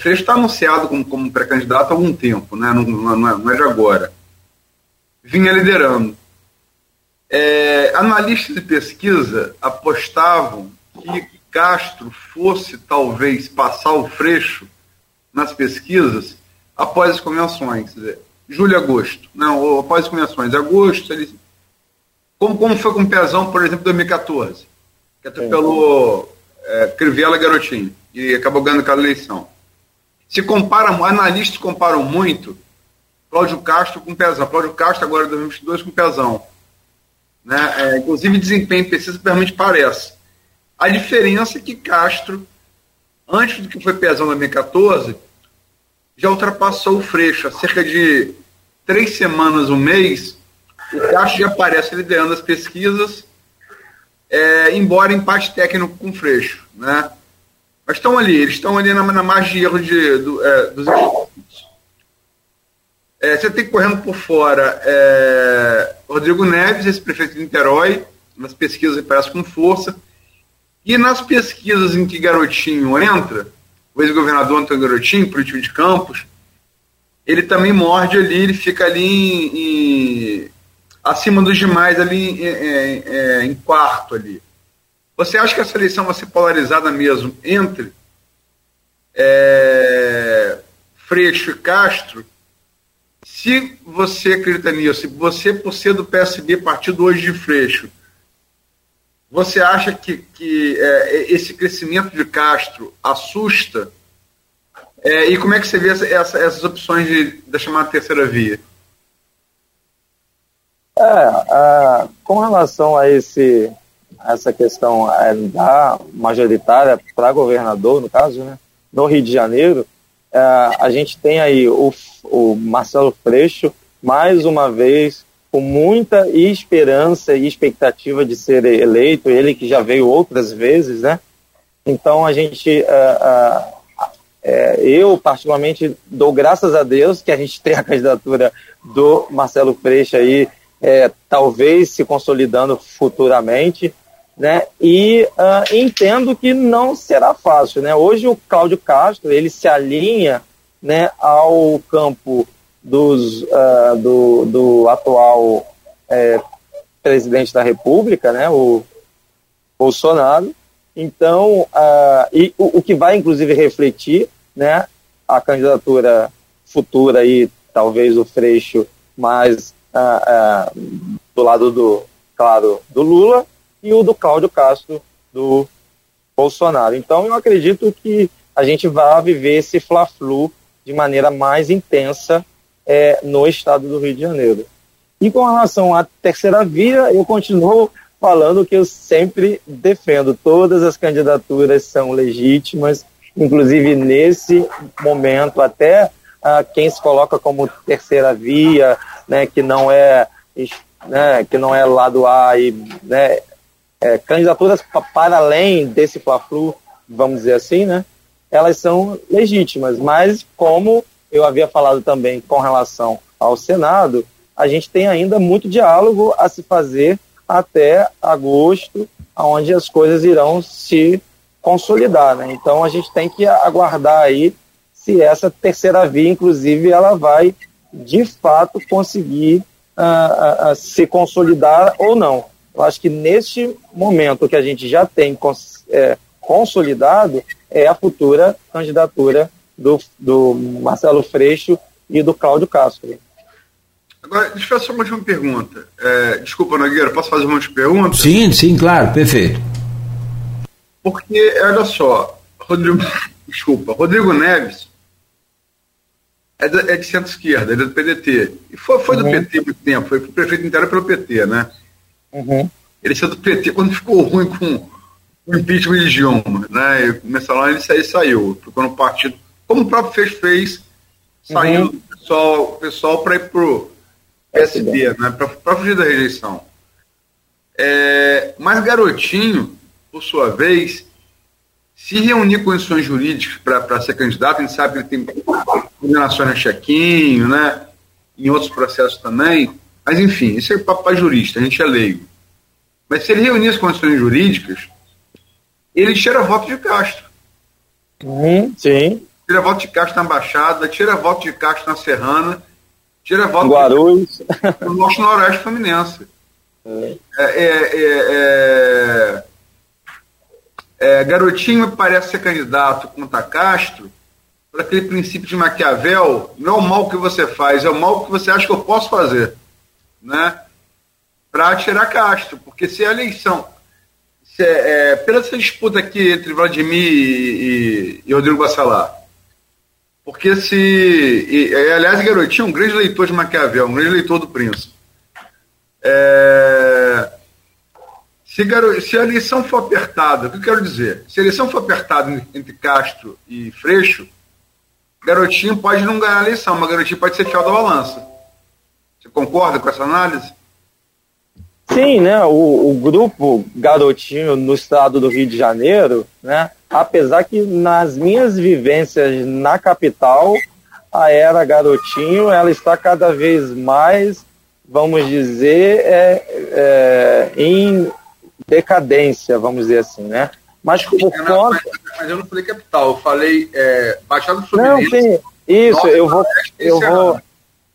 Freixo está anunciado como, como pré-candidato há algum tempo, né? não, não, é, não é de agora. Vinha liderando. É, analistas de pesquisa apostavam que Castro fosse talvez passar o Freixo nas pesquisas após as convenções, julho e agosto, não, após as convenções, agosto, ele, como, como foi com o Pezão, por exemplo, em 2014, que atropelou é, Crivella Garotinho e acabou ganhando aquela eleição. Se comparam, analistas comparam muito Cláudio Castro com Pezão. Cláudio Castro agora em 2022 com Pezão. Né? É, inclusive desempenho em pesquisa realmente parece. A diferença é que Castro, antes do que foi Pezão em 2014, já ultrapassou o Freixo. Há cerca de três semanas, um mês, o Castro já aparece liderando as pesquisas, é, embora empate técnico com o Freixo. Né? Mas estão ali, eles estão ali na, na margem de erro de, do, é, dos institutos. É, você tem correndo por fora é, Rodrigo Neves, esse prefeito de Niterói, nas pesquisas aparece com força. E nas pesquisas em que Garotinho entra, o ex-governador Antônio Garotinho, político de Campos, ele também morde ali, ele fica ali em, em, acima dos demais, ali em, em, em, quarto ali. Você acha que essa eleição vai ser polarizada mesmo entre é, Freixo e Castro? Se você acredita nisso, você, por ser do PSB, partido hoje de Freixo, você acha que, que é, esse crescimento de Castro assusta? É, e como é que você vê essa, essa, essas opções de, da chamada terceira via? É, com relação a esse, essa questão é, da majoritária para governador, no caso, né, no Rio de Janeiro, é, a gente tem aí o, o Marcelo Freixo, mais uma vez, com muita esperança e expectativa de ser eleito, ele que já veio outras vezes, né? Então a gente, uh, uh, uh, eu particularmente dou graças a Deus que a gente tem a candidatura do Marcelo Freixo aí, é, talvez se consolidando futuramente, né? E entendo que não será fácil, né? Hoje o Cláudio Castro ele se alinha, né, ao campo dos, uh, do, do atual é, presidente da República, né, o Bolsonaro. Então, uh, e o, o, que vai inclusive refletir, né, a candidatura futura aí, talvez o Freixo mais uh, uh, do lado do, claro, do Lula e o do Cláudio Castro do Bolsonaro. Então, eu acredito que a gente vai viver esse fla-flu de maneira mais intensa é, no estado do Rio de Janeiro. E com relação à terceira via, eu continuo falando que eu sempre defendo. Todas as candidaturas são legítimas, inclusive nesse momento, até ah, quem se coloca como terceira via, né, que não é né, que não é lado A e né, é, candidaturas para além desse fla-flu, vamos dizer assim, né, elas são legítimas, mas como eu havia falado também com relação ao Senado, a gente tem ainda muito diálogo a se fazer até agosto, onde as coisas irão se consolidar. Né? Então a gente tem que aguardar aí se essa terceira via, inclusive, ela vai de fato conseguir uh, uh, se consolidar ou não. Eu acho que neste momento que a gente já tem cons é, consolidado é a futura candidatura do, do Marcelo Freixo e do Cláudio Castro. Agora, deixa eu fazer uma última pergunta. É, desculpa, Nogueira, posso fazer uma última pergunta? Sim, sim, claro, perfeito. Porque, olha só, Rodrigo, desculpa, Rodrigo Neves é, de, é de centro-esquerda, ele é do PDT. E foi, foi uhum. do PT muito tempo, foi prefeito inteiro pelo PT, né? Uhum. Ele saiu do PT quando ficou ruim com o impeachment de Dilma, né? E lá, ele saiu, saiu, ficou no partido como o próprio Fez fez, saindo uhum. o pessoal, pessoal para ir pro PSD, né, para fugir da rejeição. É, mas Garotinho, por sua vez, se reunir condições jurídicas para ser candidato, a gente sabe que ele tem condenações a chequinho, né? em outros processos também, mas enfim, isso é papo para jurista, a gente é leigo. Mas se ele reunir as condições jurídicas, ele tira voto de Castro. Uhum, sim. Tira voto de Castro na Baixada, tira voto de Castro na Serrana, tira voto Guarulhos. no Norte Noroeste Fluminense. É. É, é, é, Garotinho me parece ser candidato contra Castro por aquele princípio de Maquiavel, não é o mal que você faz, é o mal que você acha que eu posso fazer. Né? Para tirar Castro, porque se a eleição se, é, pela essa disputa aqui entre Vladimir e, e Rodrigo Bassalar. Porque se. E, aliás, Garotinho é um grande leitor de Maquiavel, um grande leitor do Príncipe. É, se, se a eleição for apertada, o que eu quero dizer? Se a eleição for apertada entre Castro e Freixo, Garotinho pode não ganhar a eleição, mas Garotinho pode ser fiel da balança. Você concorda com essa análise? Sim, né? O, o, grupo Garotinho no estado do Rio de Janeiro, né? Apesar que nas minhas vivências na capital, a era Garotinho ela está cada vez mais, vamos dizer, é, é, em decadência, vamos dizer assim, né? Mas por é, conta. Mas, mas, eu não falei capital, eu falei é, Baixada Fluminense. Não, sim, isso, eu vou, eu vou,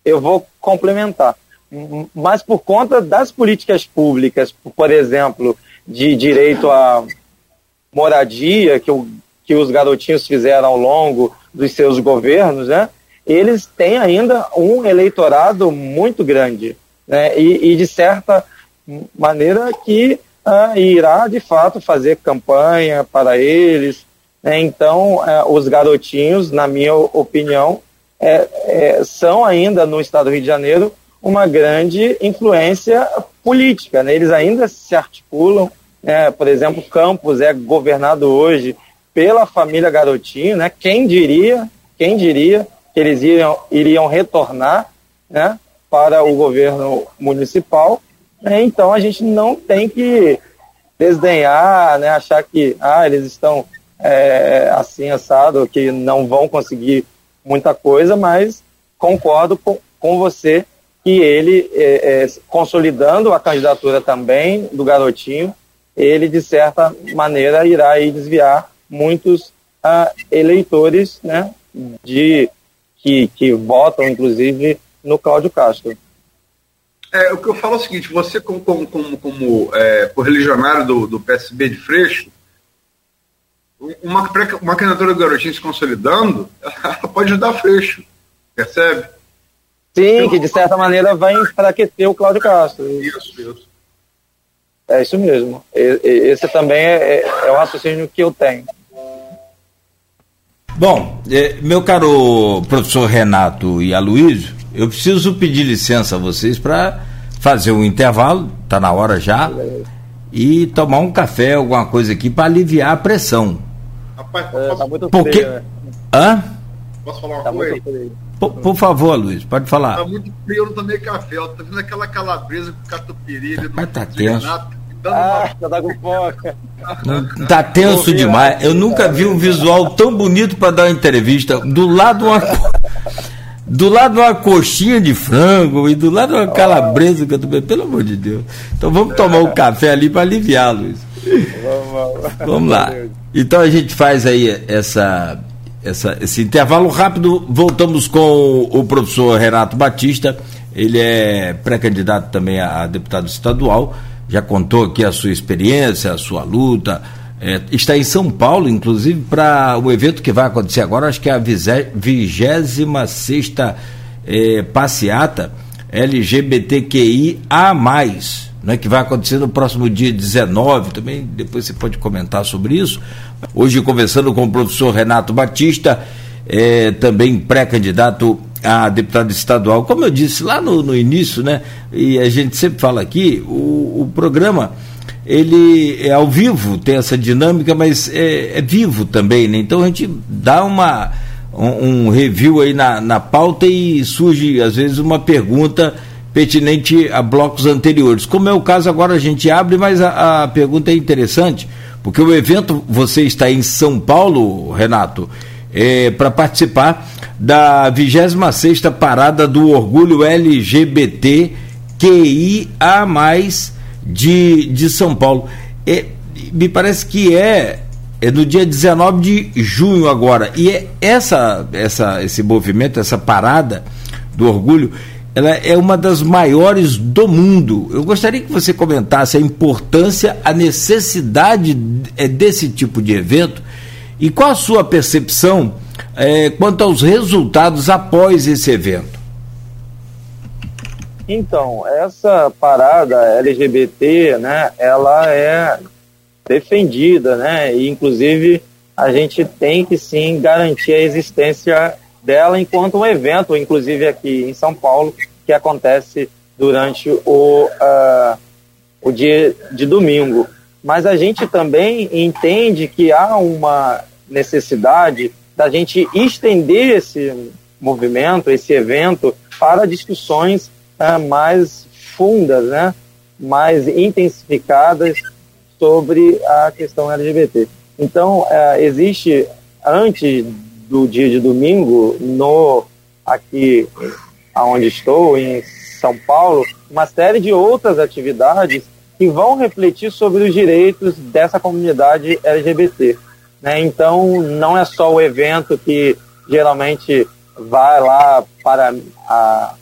eu vou complementar mas por conta das políticas públicas, por exemplo, de direito à moradia que, o, que os garotinhos fizeram ao longo dos seus governos, né, eles têm ainda um eleitorado muito grande. Né, e, e de certa maneira que ah, irá de fato fazer campanha para eles. Né, então, eh, os garotinhos, na minha opinião, é, é, são ainda no estado do Rio de Janeiro uma grande influência política. Né? Eles ainda se articulam. Né? Por exemplo, Campos é governado hoje pela família Garotinho. Né? Quem diria, quem diria que eles iriam, iriam retornar né? para o governo municipal? Né? Então a gente não tem que desdenhar, né? achar que ah, eles estão é, assim assado, que não vão conseguir muita coisa, mas concordo com, com você que ele, é, é, consolidando a candidatura também do garotinho, ele, de certa maneira, irá desviar muitos ah, eleitores né, de, que, que votam, inclusive, no Cláudio Castro. É, o que eu falo é o seguinte, você como, como, como, como é, correligionário do, do PSB de Freixo, uma, uma candidatura do Garotinho se consolidando, ela pode ajudar Freixo, percebe? Sim, que de certa maneira vai enfraquecer o Cláudio Castro. Isso, isso. É isso mesmo. Esse também é, é, é o raciocínio que eu tenho. Bom, é, meu caro professor Renato e Aloysio, eu preciso pedir licença a vocês para fazer um intervalo, está na hora já, e tomar um café, alguma coisa aqui para aliviar a pressão. Rapaz, é, tá muito Porque... frio, né? Hã? Posso falar uma tá coisa? Por, por, favor, Luiz, pode falar. Tá muito frio, eu não tomei café. Eu tô vendo aquela calabresa com catupiry. Mas tá tenso. Ah, tá com foca. Tá tenso demais. Eu nunca vi um visual tão bonito para dar uma entrevista. Do lado uma do lado uma coxinha de frango e do lado uma calabresa que eu tô pelo amor de Deus. Então vamos tomar um café ali para aliviar, Luiz. Vamos, vamos lá. Então a gente faz aí essa essa, esse intervalo rápido. Voltamos com o professor Renato Batista. Ele é pré-candidato também a, deputado estadual. Já contou aqui a sua experiência, a sua luta. É, está em São Paulo, inclusive, para o evento que vai acontecer agora, acho que é a 26 é, passeata LGBTQIA, né, que vai acontecer no próximo dia 19, também depois você pode comentar sobre isso. Hoje conversando com o professor Renato Batista, é, também pré-candidato a deputado estadual. Como eu disse lá no, no, início, né, e a gente sempre fala aqui, o, o programa ele é ao vivo, tem essa dinâmica, mas é, é vivo também, né? Então a gente dá uma um, um review aí na, na pauta e surge às vezes uma pergunta pertinente a blocos anteriores. Como é o caso agora, a gente abre, mas a, a pergunta é interessante, porque o evento, você está em São Paulo, Renato, é, para participar da 26 parada do Orgulho LGBT QIA de, de São Paulo. É, me parece que é, é no dia 19 de junho agora. E é essa, essa, esse movimento, essa parada do orgulho, ela é uma das maiores do mundo. Eu gostaria que você comentasse a importância, a necessidade é, desse tipo de evento e qual a sua percepção é, quanto aos resultados após esse evento. Então, essa parada LGBT, né, ela é defendida, né, e inclusive a gente tem que sim garantir a existência dela enquanto um evento, inclusive aqui em São Paulo, que acontece durante o, uh, o dia de domingo. Mas a gente também entende que há uma necessidade da gente estender esse movimento, esse evento, para discussões uh, mais fundas, né? mais intensificadas sobre a questão LGBT. Então, uh, existe, antes do dia de domingo, no aqui onde estou, em São Paulo, uma série de outras atividades que vão refletir sobre os direitos dessa comunidade LGBT. Né? Então, não é só o evento que geralmente vai lá para a,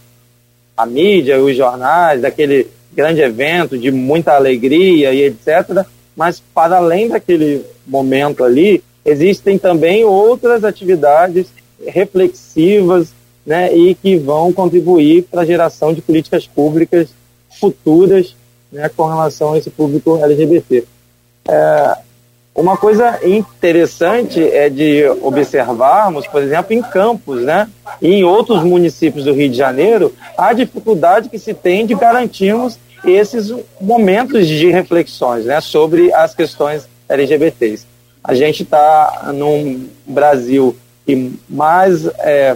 a mídia, os jornais, daquele grande evento de muita alegria e etc., mas para além daquele momento ali, existem também outras atividades reflexivas né, e que vão contribuir para a geração de políticas públicas futuras né, com relação a esse público LGBT. É, uma coisa interessante é de observarmos, por exemplo, em Campos, né, e em outros municípios do Rio de Janeiro, a dificuldade que se tem de garantirmos esses momentos de reflexões né, sobre as questões LGBTs. A gente está num Brasil que mais é,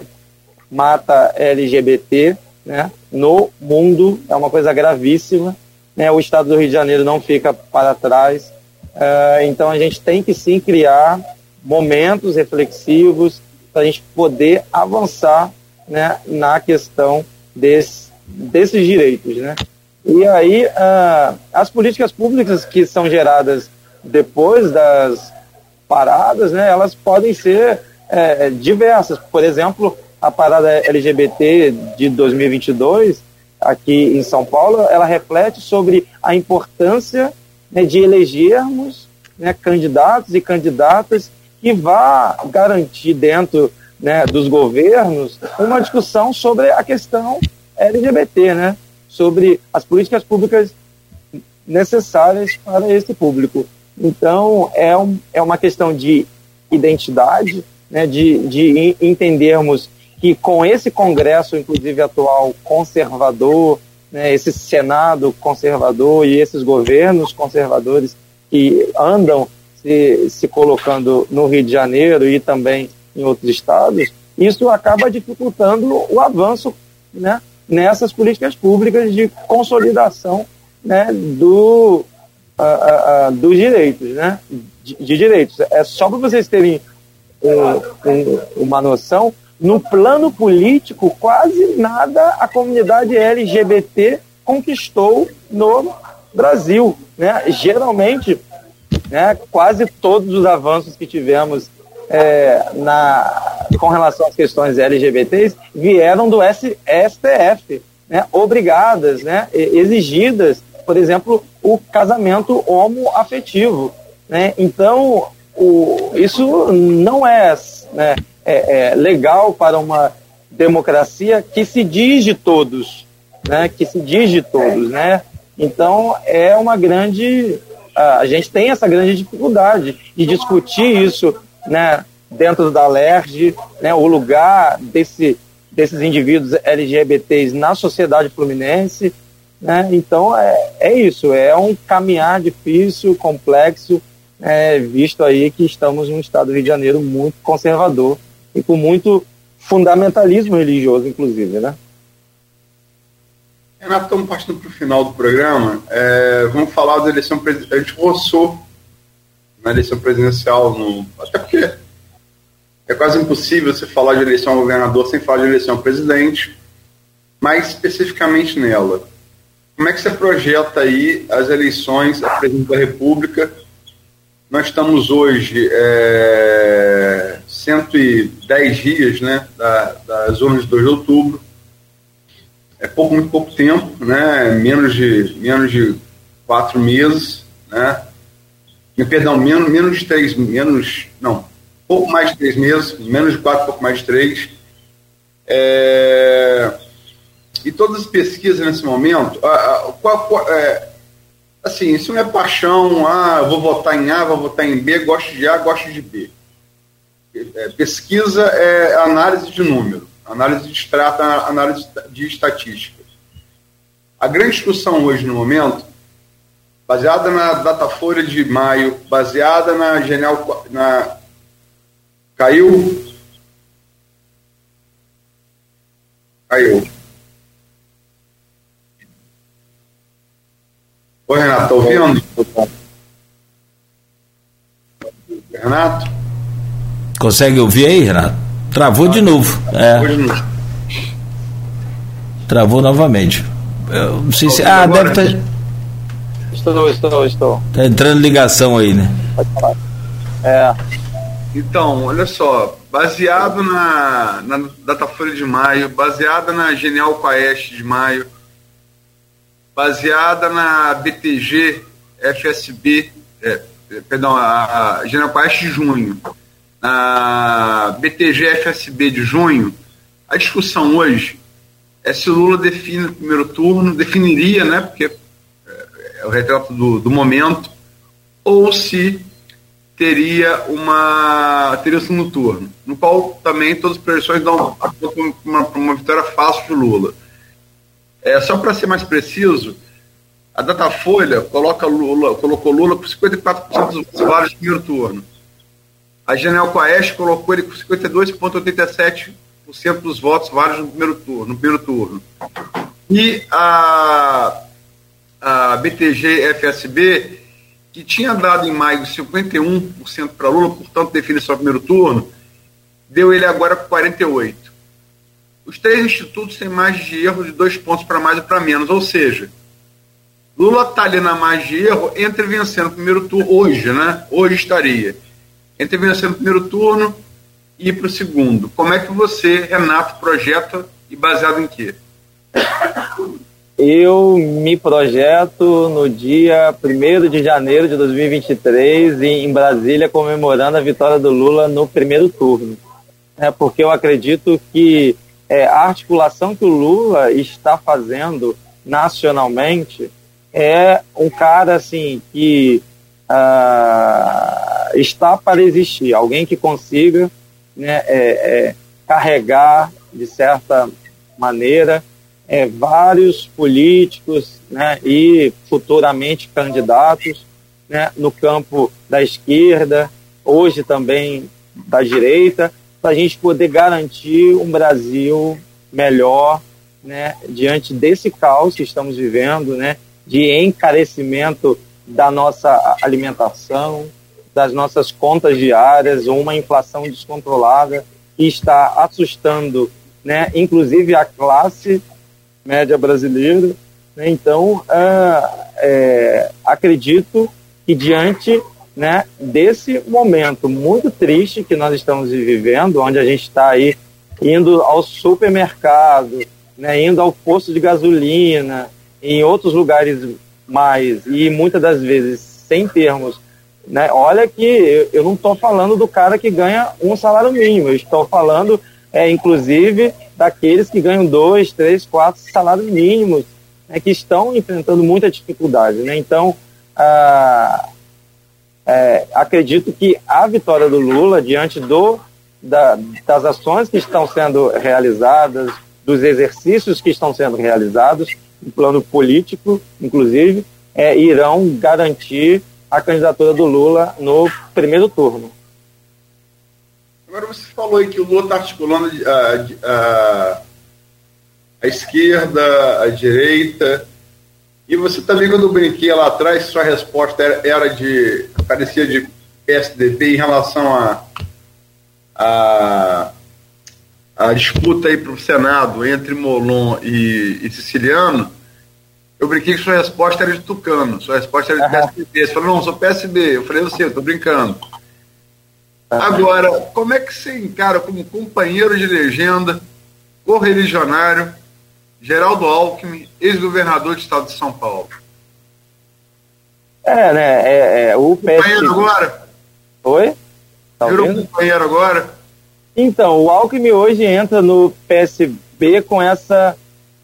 mata LGBT né, no mundo, é uma coisa gravíssima. Né, o estado do Rio de Janeiro não fica para trás. Uh, então a gente tem que sim criar momentos reflexivos para a gente poder avançar né, na questão desse, desses direitos. Né? E aí, uh, as políticas públicas que são geradas depois das paradas, né, elas podem ser é, diversas. Por exemplo, a parada LGBT de 2022, aqui em São Paulo, ela reflete sobre a importância né, de elegermos né, candidatos e candidatas que vá garantir dentro né, dos governos uma discussão sobre a questão LGBT, né? sobre as políticas públicas necessárias para esse público. Então, é, um, é uma questão de identidade, né, de, de entendermos que com esse Congresso, inclusive atual, conservador, né, esse Senado conservador e esses governos conservadores que andam se, se colocando no Rio de Janeiro e também em outros estados, isso acaba dificultando o avanço né, nessas políticas públicas de consolidação né, do, uh, uh, dos direitos, né, de, de, direitos. É só para vocês terem um, um, uma noção, no plano político, quase nada a comunidade LGBT conquistou no Brasil. Né? Geralmente, né, quase todos os avanços que tivemos é, na, com relação às questões LGBTs vieram do S, STF, né, obrigadas, né, exigidas, por exemplo, o casamento homoafetivo. Né? Então, o, isso não é, né, é, é, legal para uma democracia que se diz de todos, né, que se diz de todos, né? Então é uma grande, a gente tem essa grande dificuldade de discutir isso né, dentro da LERJ, né, o lugar desse, desses indivíduos LGBTs na sociedade fluminense. Né? Então é, é isso, é um caminhar difícil, complexo, é, visto aí que estamos um estado do Rio de Janeiro muito conservador e com muito fundamentalismo religioso, inclusive, né? Renato, estamos partindo para o final do programa. É, vamos falar da eleição presidencial. A gente roçou na eleição presidencial, no, até porque É quase impossível você falar de eleição a governador sem falar de eleição a presidente, mais especificamente nela. Como é que você projeta aí as eleições a presidente da República? Nós estamos hoje é, 110 dias né, da, das urnas de 2 de outubro. É pouco, muito pouco tempo, né? menos, de, menos de quatro meses. Né? Perdão, menos, menos de três, menos, não, pouco mais de três meses, menos de quatro, pouco mais de três. É, e todas as pesquisas nesse momento, a, a, qual, qual, é, assim, isso não é paixão, ah, vou votar em A, vou votar em B, gosto de A, gosto de B. É, pesquisa é análise de número, análise de extrato, análise de estatísticas. A grande discussão hoje no momento, baseada na Datafolha de maio, baseada na Genial, na caiu, caiu. Oi, Renato, tá ouvindo? Renato? Consegue ouvir aí, Renato? Travou de novo. É. Travou novamente. Eu não sei se. Ah, deve estar. Tá... Estou, estou, estou. Tá entrando ligação aí, né? Pode falar. É. Então, olha só, baseado na, na Datafolha de maio, baseada na Genial Quaest de maio, baseada na BTG FSB, é, perdão, a, a General Quest de junho, na BTG FSB de junho, a discussão hoje é se o Lula define o primeiro turno, definiria, né, porque é, é o retrato do, do momento, ou se teria uma teria segundo turno, no qual também todas as projeções dão uma, uma vitória fácil de Lula. É, só para ser mais preciso, a Datafolha coloca Lula, colocou Lula com 54% dos votos no primeiro turno. A General Coeste colocou ele com 52,87% dos votos válidos no primeiro turno. No primeiro turno. E a, a BTG FSB, que tinha dado em maio 51% para Lula, portanto define só primeiro turno, deu ele agora com 48%. Os três institutos têm margem de erro de dois pontos para mais ou para menos, ou seja, Lula está ali na margem de erro entre vencendo o primeiro turno, hoje, né? Hoje estaria. Entre vencendo o primeiro turno e ir para o segundo. Como é que você, Renato, projeta e baseado em quê? Eu me projeto no dia 1 de janeiro de 2023 em Brasília, comemorando a vitória do Lula no primeiro turno. É porque eu acredito que é, a articulação que o Lula está fazendo nacionalmente é um cara assim que uh, está para existir, alguém que consiga né, é, é, carregar de certa maneira é, vários políticos né, e futuramente candidatos né, no campo da esquerda, hoje também da direita, para a gente poder garantir um Brasil melhor né, diante desse caos que estamos vivendo, né, de encarecimento da nossa alimentação, das nossas contas diárias, uma inflação descontrolada que está assustando, né, inclusive a classe média brasileira. Né? Então, é, é, acredito que diante né, desse momento muito triste que nós estamos vivendo, onde a gente está aí indo ao supermercado, né, indo ao posto de gasolina, em outros lugares mais, e muitas das vezes sem termos. Né, olha que eu, eu não estou falando do cara que ganha um salário mínimo, eu estou falando, é, inclusive, daqueles que ganham dois, três, quatro salários mínimos, né, que estão enfrentando muita dificuldade. Né? Então, ah, é, acredito que a vitória do Lula, diante do, da, das ações que estão sendo realizadas, dos exercícios que estão sendo realizados, no plano político, inclusive, é, irão garantir a candidatura do Lula no primeiro turno. Agora você falou aí que o Lula está articulando a, a, a, esquerda, a direita, e você também, quando eu brinquei lá atrás, sua resposta era, era de parecia de PSDB em relação a, a, a disputa aí para o Senado entre Molon e, e, Siciliano, eu brinquei que sua resposta era de Tucano, sua resposta era de uhum. PSB. Você falou, não, sou PSB. Eu falei, eu sei, eu tô brincando. Agora, como é que você encara como companheiro de legenda, correligionário, Geraldo Alckmin, ex-governador do estado de São Paulo? É, né? É, é o companheiro agora? Oi? Tá Virou companheiro agora? Então, o Alckmin hoje entra no PSB com essa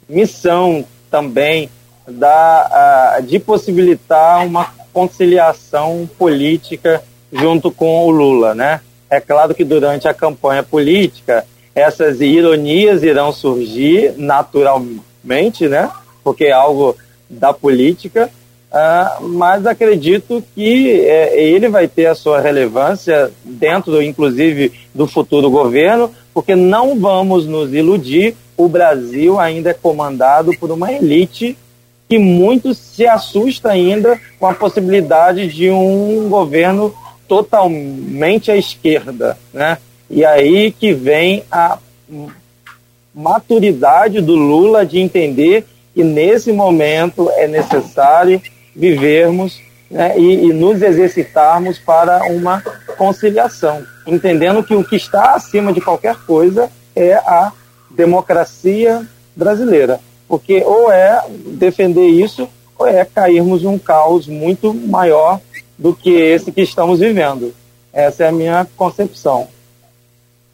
missão também da, uh, de possibilitar uma conciliação política junto com o Lula, né? É claro que durante a campanha política essas ironias irão surgir naturalmente, né? Porque é algo da política, uh, mas acredito que é, ele vai ter a sua relevância dentro, inclusive, do futuro governo, porque não vamos nos iludir, o Brasil ainda é comandado por uma elite que muito se assusta ainda com a possibilidade de um governo totalmente à esquerda, né? E aí que vem a maturidade do Lula de entender que nesse momento é necessário vivermos né, e, e, nos exercitarmos para uma conciliação, entendendo que o que está acima de qualquer coisa é a democracia brasileira porque ou é defender isso ou é cairmos num caos muito maior do que esse que estamos vivendo. Essa é a minha concepção.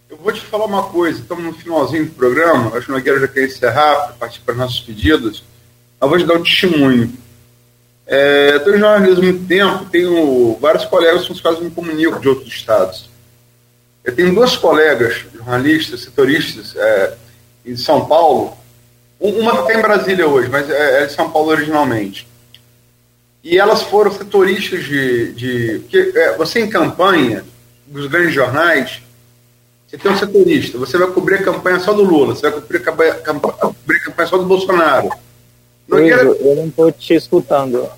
Eu vou te falar uma coisa, estamos no finalzinho do programa, acho que o Nogueira já quer encerrar partir para nossos pedidos. Eu vou te dar um testemunho. É, eu estou em jornalismo há muito tempo, tenho vários colegas com os quais me comunico de outros estados. Eu tenho duas colegas, jornalistas, setoristas, é, em São Paulo, uma está em Brasília hoje, mas é, é de São Paulo originalmente. E elas foram setoristas de. de porque, é, você em campanha, dos grandes jornais, você tem um setorista, você vai cobrir a campanha só do Lula, você vai cobrir a campanha, cobrir a campanha só do Bolsonaro. Não quero... Eu não estou te escutando.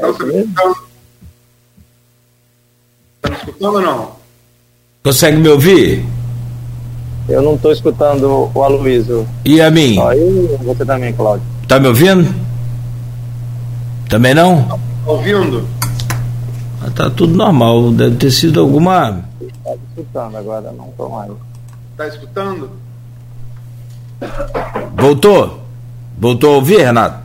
Não, está me escutando? Está me escutando ou não? Consegue me ouvir? Eu não estou escutando o Aloysio. E a mim? Só eu e você também, Cláudio. Tá me ouvindo? Também não? Tá ouvindo? Ah, tá tudo normal. Deve ter sido alguma. Está escutando agora, não estou mais. Está escutando? Voltou? Voltou a ouvir, Renato?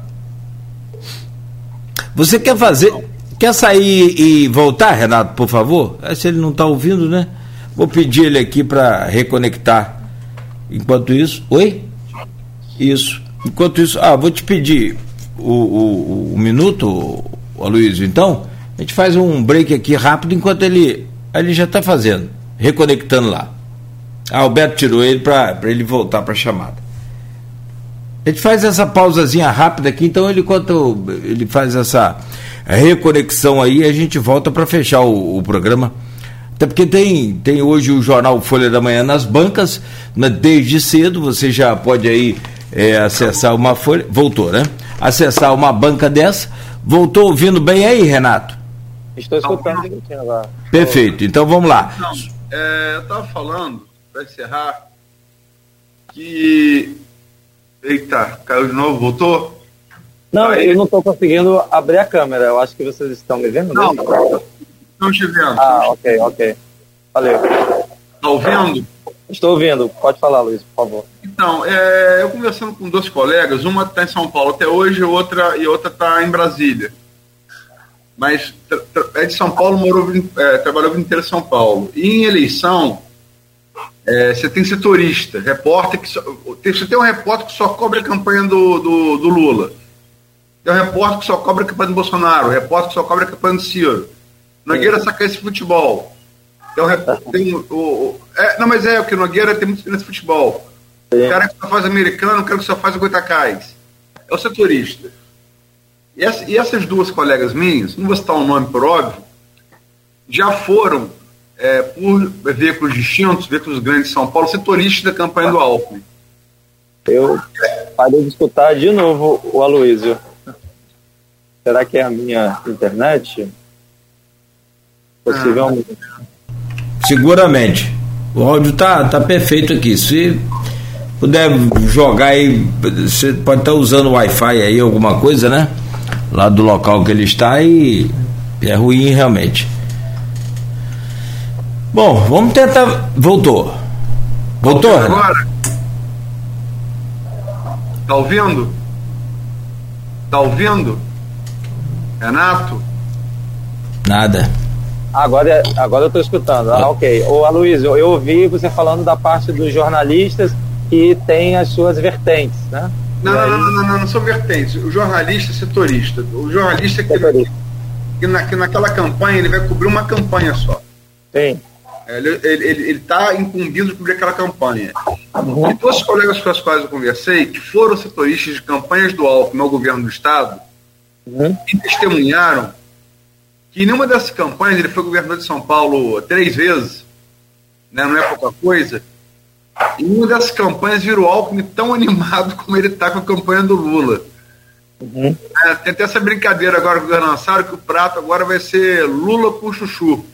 Você quer fazer. Quer sair e voltar, Renato, por favor? É, se ele não está ouvindo, né? Vou pedir ele aqui para reconectar. Enquanto isso. Oi? Isso. Enquanto isso. Ah, vou te pedir o, o, o minuto, Aloysio. Então, a gente faz um break aqui rápido enquanto ele. Ele já está fazendo. Reconectando lá. Ah, Alberto tirou ele para ele voltar para a chamada. A gente faz essa pausazinha rápida aqui, então ele enquanto ele faz essa reconexão aí, a gente volta para fechar o, o programa. Até porque tem, tem hoje o jornal Folha da Manhã nas bancas, né, desde cedo, você já pode aí é, acessar uma folha. Voltou, né? Acessar uma banca dessa. Voltou ouvindo bem aí, Renato? Estou escutando direitinho agora. Perfeito, então vamos lá. Não, é, eu estava falando, para encerrar, que. Eita, caiu de novo, voltou? Não, eu não estou conseguindo abrir a câmera. Eu acho que vocês estão me vendo. Não, não. Estamos te vendo. Ah, ok, ok. Valeu. Está ouvindo? Estou ouvindo. Pode falar, Luiz, por favor. Então, é, eu conversando com dois colegas, uma está em São Paulo até hoje, outra e outra está em Brasília. Mas é de São Paulo, morou, é, trabalhou o inteiro em São Paulo. E em eleição, é, você tem setorista, repórter que só, você tem um repórter que só cobre a campanha do, do, do Lula. Tem um repórter que só cobre a campanha do Bolsonaro, um repórter que só cobre a campanha do Ciro. Nogueira saca esse futebol. Tem, tem o, o, é, não, mas é, o que Nogueira tem muito experiência futebol. Sim. O cara que só faz americano, o cara que só faz o Goitacais. É o setorista. E, essa, e, essas duas colegas minhas, não vou citar o um nome por óbvio, já foram, é, por veículos distintos, veículos grandes de São Paulo, setoristas da campanha do Alckmin. Eu parei de escutar de novo o Aloysio. Será que é a minha internet? Possivelmente. Seguramente. O áudio tá, tá perfeito aqui. Se puder jogar aí, você pode estar tá usando o Wi-Fi aí, alguma coisa, né? Lá do local que ele está e é ruim realmente. Bom, vamos tentar. Voltou. Voltou? Agora? Tá ouvindo? Tá ouvindo? Renato? Nada. Agora, agora eu estou escutando. Ah, ok. Ô, Aloysio, eu ouvi você falando da parte dos jornalistas que tem as suas vertentes, né? Não, não, não, não, não, não, são vertentes. O jornalista é setorista. O jornalista que, que, na, que naquela campanha ele vai cobrir uma campanha só. Sim. Ele está ele, ele, ele tá incumbido de cobrir aquela campanha. Uhum. E todos os colegas com os quais eu conversei, que foram setoristas de campanhas do Alckmin ao governo do Estado, uhum. e testemunharam que em nenhuma dessas campanhas, ele foi governador de São Paulo três vezes, né, não é pouca coisa, em uma dessas campanhas virou Alckmin tão animado como ele está com a campanha do Lula. Uhum. É, tem até essa brincadeira agora com o lançaram que o prato agora vai ser Lula com chuchu.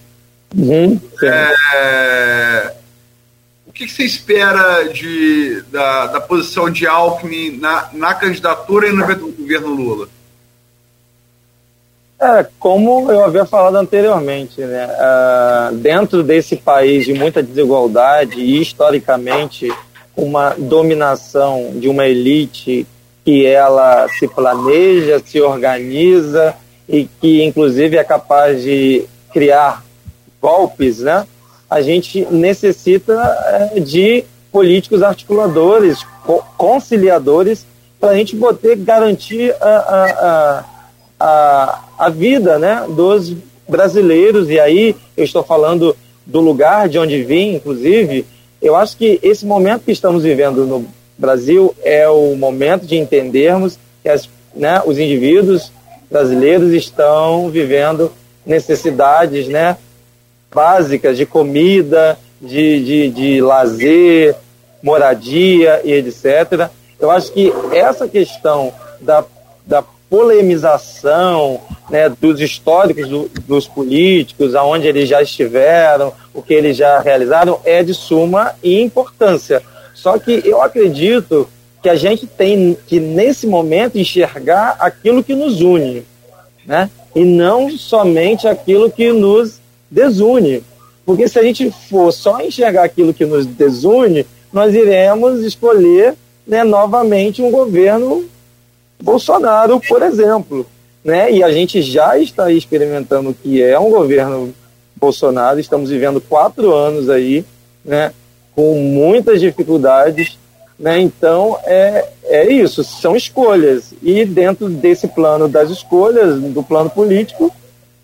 Uhum. É, o que, que, você espera de, da, da posição de Alckmin na, na candidatura e no governo Lula? É, como eu havia falado anteriormente, né? Uh, dentro desse país de muita desigualdade e historicamente uma dominação de uma elite que ela se planeja, se organiza e que inclusive é capaz de criar golpes, né? A gente necessita é, de políticos articuladores, conciliadores, para a gente poder garantir a, a a, a vida né, dos brasileiros, e aí eu estou falando do lugar de onde vim, inclusive, eu acho que esse momento que estamos vivendo no Brasil é o momento de entendermos que as, né, os indivíduos brasileiros estão vivendo necessidades né, básicas de comida, de, de, de lazer, moradia e etc. Eu acho que essa questão da, da polemização né, dos históricos do, dos políticos, aonde eles já estiveram, o que eles já realizaram, é de suma importância. Só que eu acredito que a gente tem que, nesse momento, enxergar aquilo que nos une, né? e não somente aquilo que nos desune. Porque se a gente for só enxergar aquilo que nos desune, nós iremos escolher né, novamente um governo Bolsonaro, por exemplo. Né? E a gente já está experimentando o que é um governo Bolsonaro, estamos vivendo quatro anos aí, né? com muitas dificuldades. Né? Então, é, é isso, são escolhas. E dentro desse plano das escolhas, do plano político,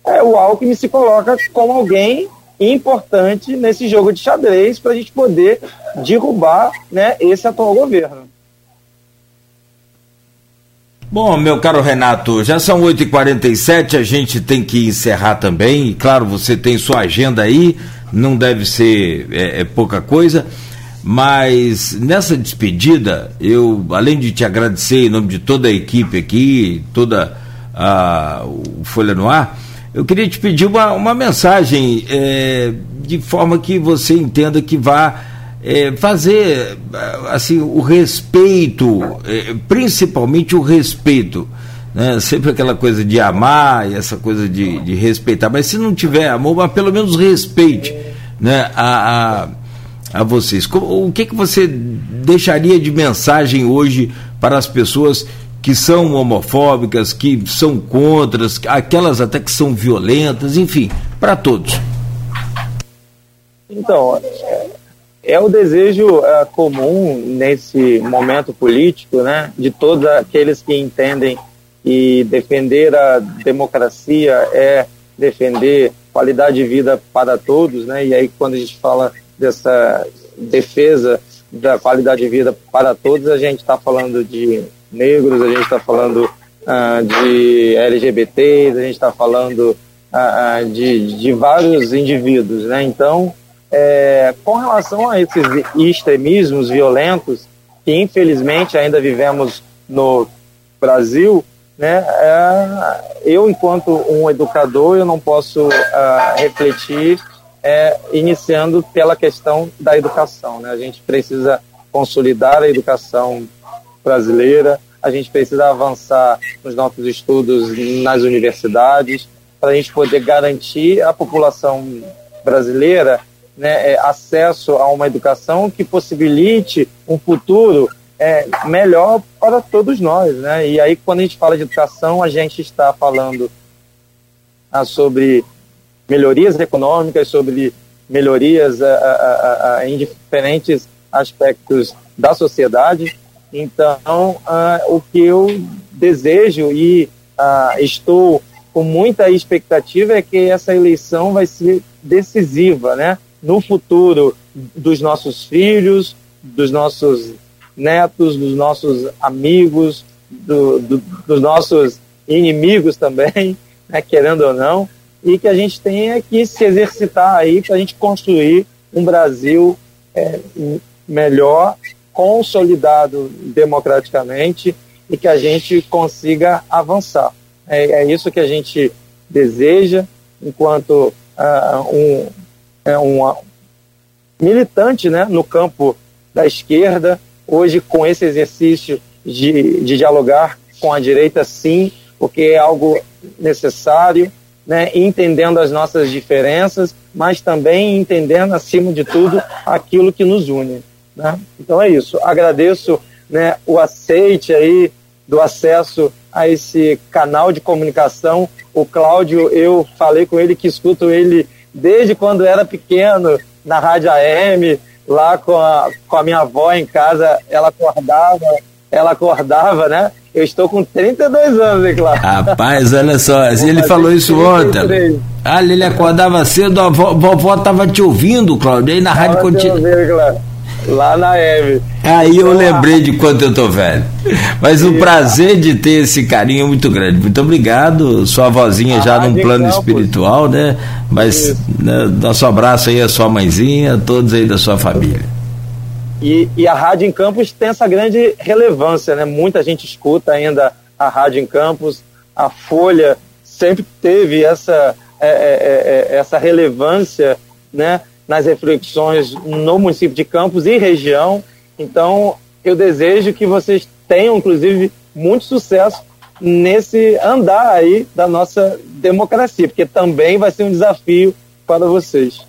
é, o Alckmin se coloca como alguém importante nesse jogo de xadrez para a gente poder derrubar né, esse atual governo. Bom, meu caro Renato, já são 8h47, a gente tem que encerrar também. E claro, você tem sua agenda aí, não deve ser é, é pouca coisa. Mas nessa despedida, eu, além de te agradecer em nome de toda a equipe aqui, toda a, o Folha no Ar, eu queria te pedir uma, uma mensagem é, de forma que você entenda que vá é, fazer assim o respeito, é, principalmente o respeito. Né? Sempre aquela coisa de amar e essa coisa de, de respeitar. Mas se não tiver amor, mas pelo menos respeite né? a, a, a vocês. O que, que você deixaria de mensagem hoje para as pessoas que são homofóbicas, que são contras, aquelas até que são violentas, enfim, para todos? Então, é o desejo uh, comum nesse momento político, né, de todos aqueles que entendem que defender a democracia é defender qualidade de vida para todos, né? E aí quando a gente fala dessa defesa da qualidade de vida para todos, a gente está falando de negros, a gente está falando uh, de LGBTs, a gente está falando uh, de, de vários indivíduos, né? Então é, com relação a esses extremismos violentos que infelizmente ainda vivemos no Brasil, né, é, eu enquanto um educador eu não posso uh, refletir é, iniciando pela questão da educação. Né? A gente precisa consolidar a educação brasileira, a gente precisa avançar nos nossos estudos nas universidades, para a gente poder garantir à população brasileira né, é, acesso a uma educação que possibilite um futuro é, melhor para todos nós. Né? E aí, quando a gente fala de educação, a gente está falando ah, sobre melhorias econômicas, sobre melhorias ah, ah, ah, ah em diferentes aspectos da sociedade. Então, o que eu desejo e estou com muita expectativa é que essa eleição vai ser decisiva, né? No futuro dos nossos filhos, dos nossos netos, dos nossos amigos, do, do, dos nossos inimigos também, né? querendo ou não, e que a gente tenha que se exercitar aí para a gente construir um Brasil é, melhor, consolidado democraticamente e que a gente consiga avançar. É, é isso que a gente deseja enquanto uh, um, é um militante né, no campo da esquerda, hoje com esse exercício de, de dialogar com a direita, sim, porque é algo necessário, né, entendendo as nossas diferenças, mas também entendendo, acima de tudo, aquilo que nos une. Né? Então é isso. Agradeço né, o aceite aí do acesso a esse canal de comunicação. O Cláudio, eu falei com ele que escuto ele desde quando era pequeno, na Rádio AM, lá com a, com a minha avó em casa, ela acordava, ela acordava, né? Eu estou com 32 anos, hein, Cláudio? Rapaz, olha só, ele falou isso 33. ontem. Ah, ele acordava cedo, a vovó estava te ouvindo, Cláudio, aí na Rádio Continua. Lá na Eve. Aí eu lembrei de quanto eu tô velho. Mas o prazer de ter esse carinho é muito grande. Muito obrigado. Sua vozinha já num plano espiritual, né? Mas né, nosso abraço aí à sua mãezinha, a todos aí da sua família. E, e, a Rádio em Campos tem essa grande relevância, né? Muita gente escuta ainda a Rádio em Campos. A Folha sempre teve essa, é, é, é, essa relevância, né? Nas reflexões no município de Campos e região. Então, eu desejo que vocês tenham, inclusive, muito sucesso nesse andar aí da nossa democracia, porque também vai ser um desafio para vocês.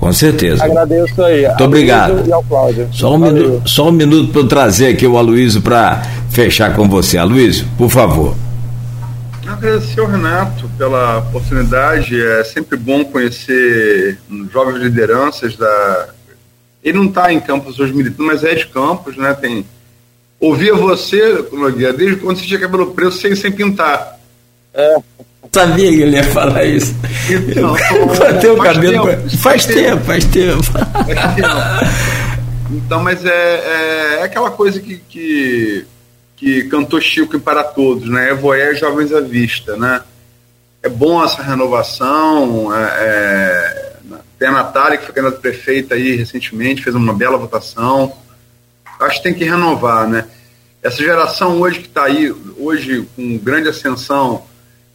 Com certeza. Agradeço aí. Muito obrigado. Só um, minuto, só um minuto para eu trazer aqui o Aloysio para fechar com você. Aloysio, por favor. Agradecer ao Renato pela oportunidade. É sempre bom conhecer jovens lideranças da. Ele não está em campos hoje militando, mas é de campos, né? Tem. Ouvia você, Nogueira, desde quando você tinha cabelo preto sem, sem pintar. É. Sabia que ele ia falar isso. Então, eu cortei o cabelo. Tempo, faz, tempo, faz tempo. Faz tempo. Então, mas é, é, é aquela coisa que, que que cantou Chico para todos, né? Evoé Jovens à Vista, né? É bom essa renovação. É, é, tem a Natália, que foi candidata prefeita aí recentemente, fez uma bela votação. Acho que tem que renovar, né? Essa geração hoje que está aí, hoje com grande ascensão,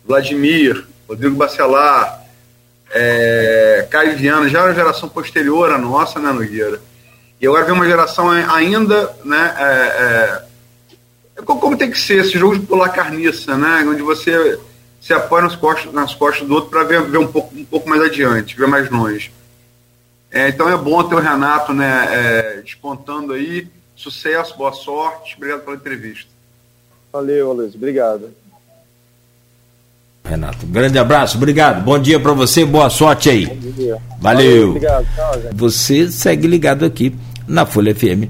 Vladimir, Rodrigo Bacelar, é, Caio Viana, já é uma geração posterior à nossa, né, Nogueira? E agora vem uma geração ainda, né, é, é, é como tem que ser esse jogo de pular carniça, né? Onde você se apoia nas costas, nas costas do outro para ver, ver um, pouco, um pouco mais adiante, ver mais longe. É, então é bom ter o Renato né, é, despontando aí. Sucesso, boa sorte. Obrigado pela entrevista. Valeu, Luiz. Obrigado. Renato, um grande abraço, obrigado. Bom dia para você, boa sorte aí. Valeu. Valeu obrigado. Tchau, você segue ligado aqui na Folha FM.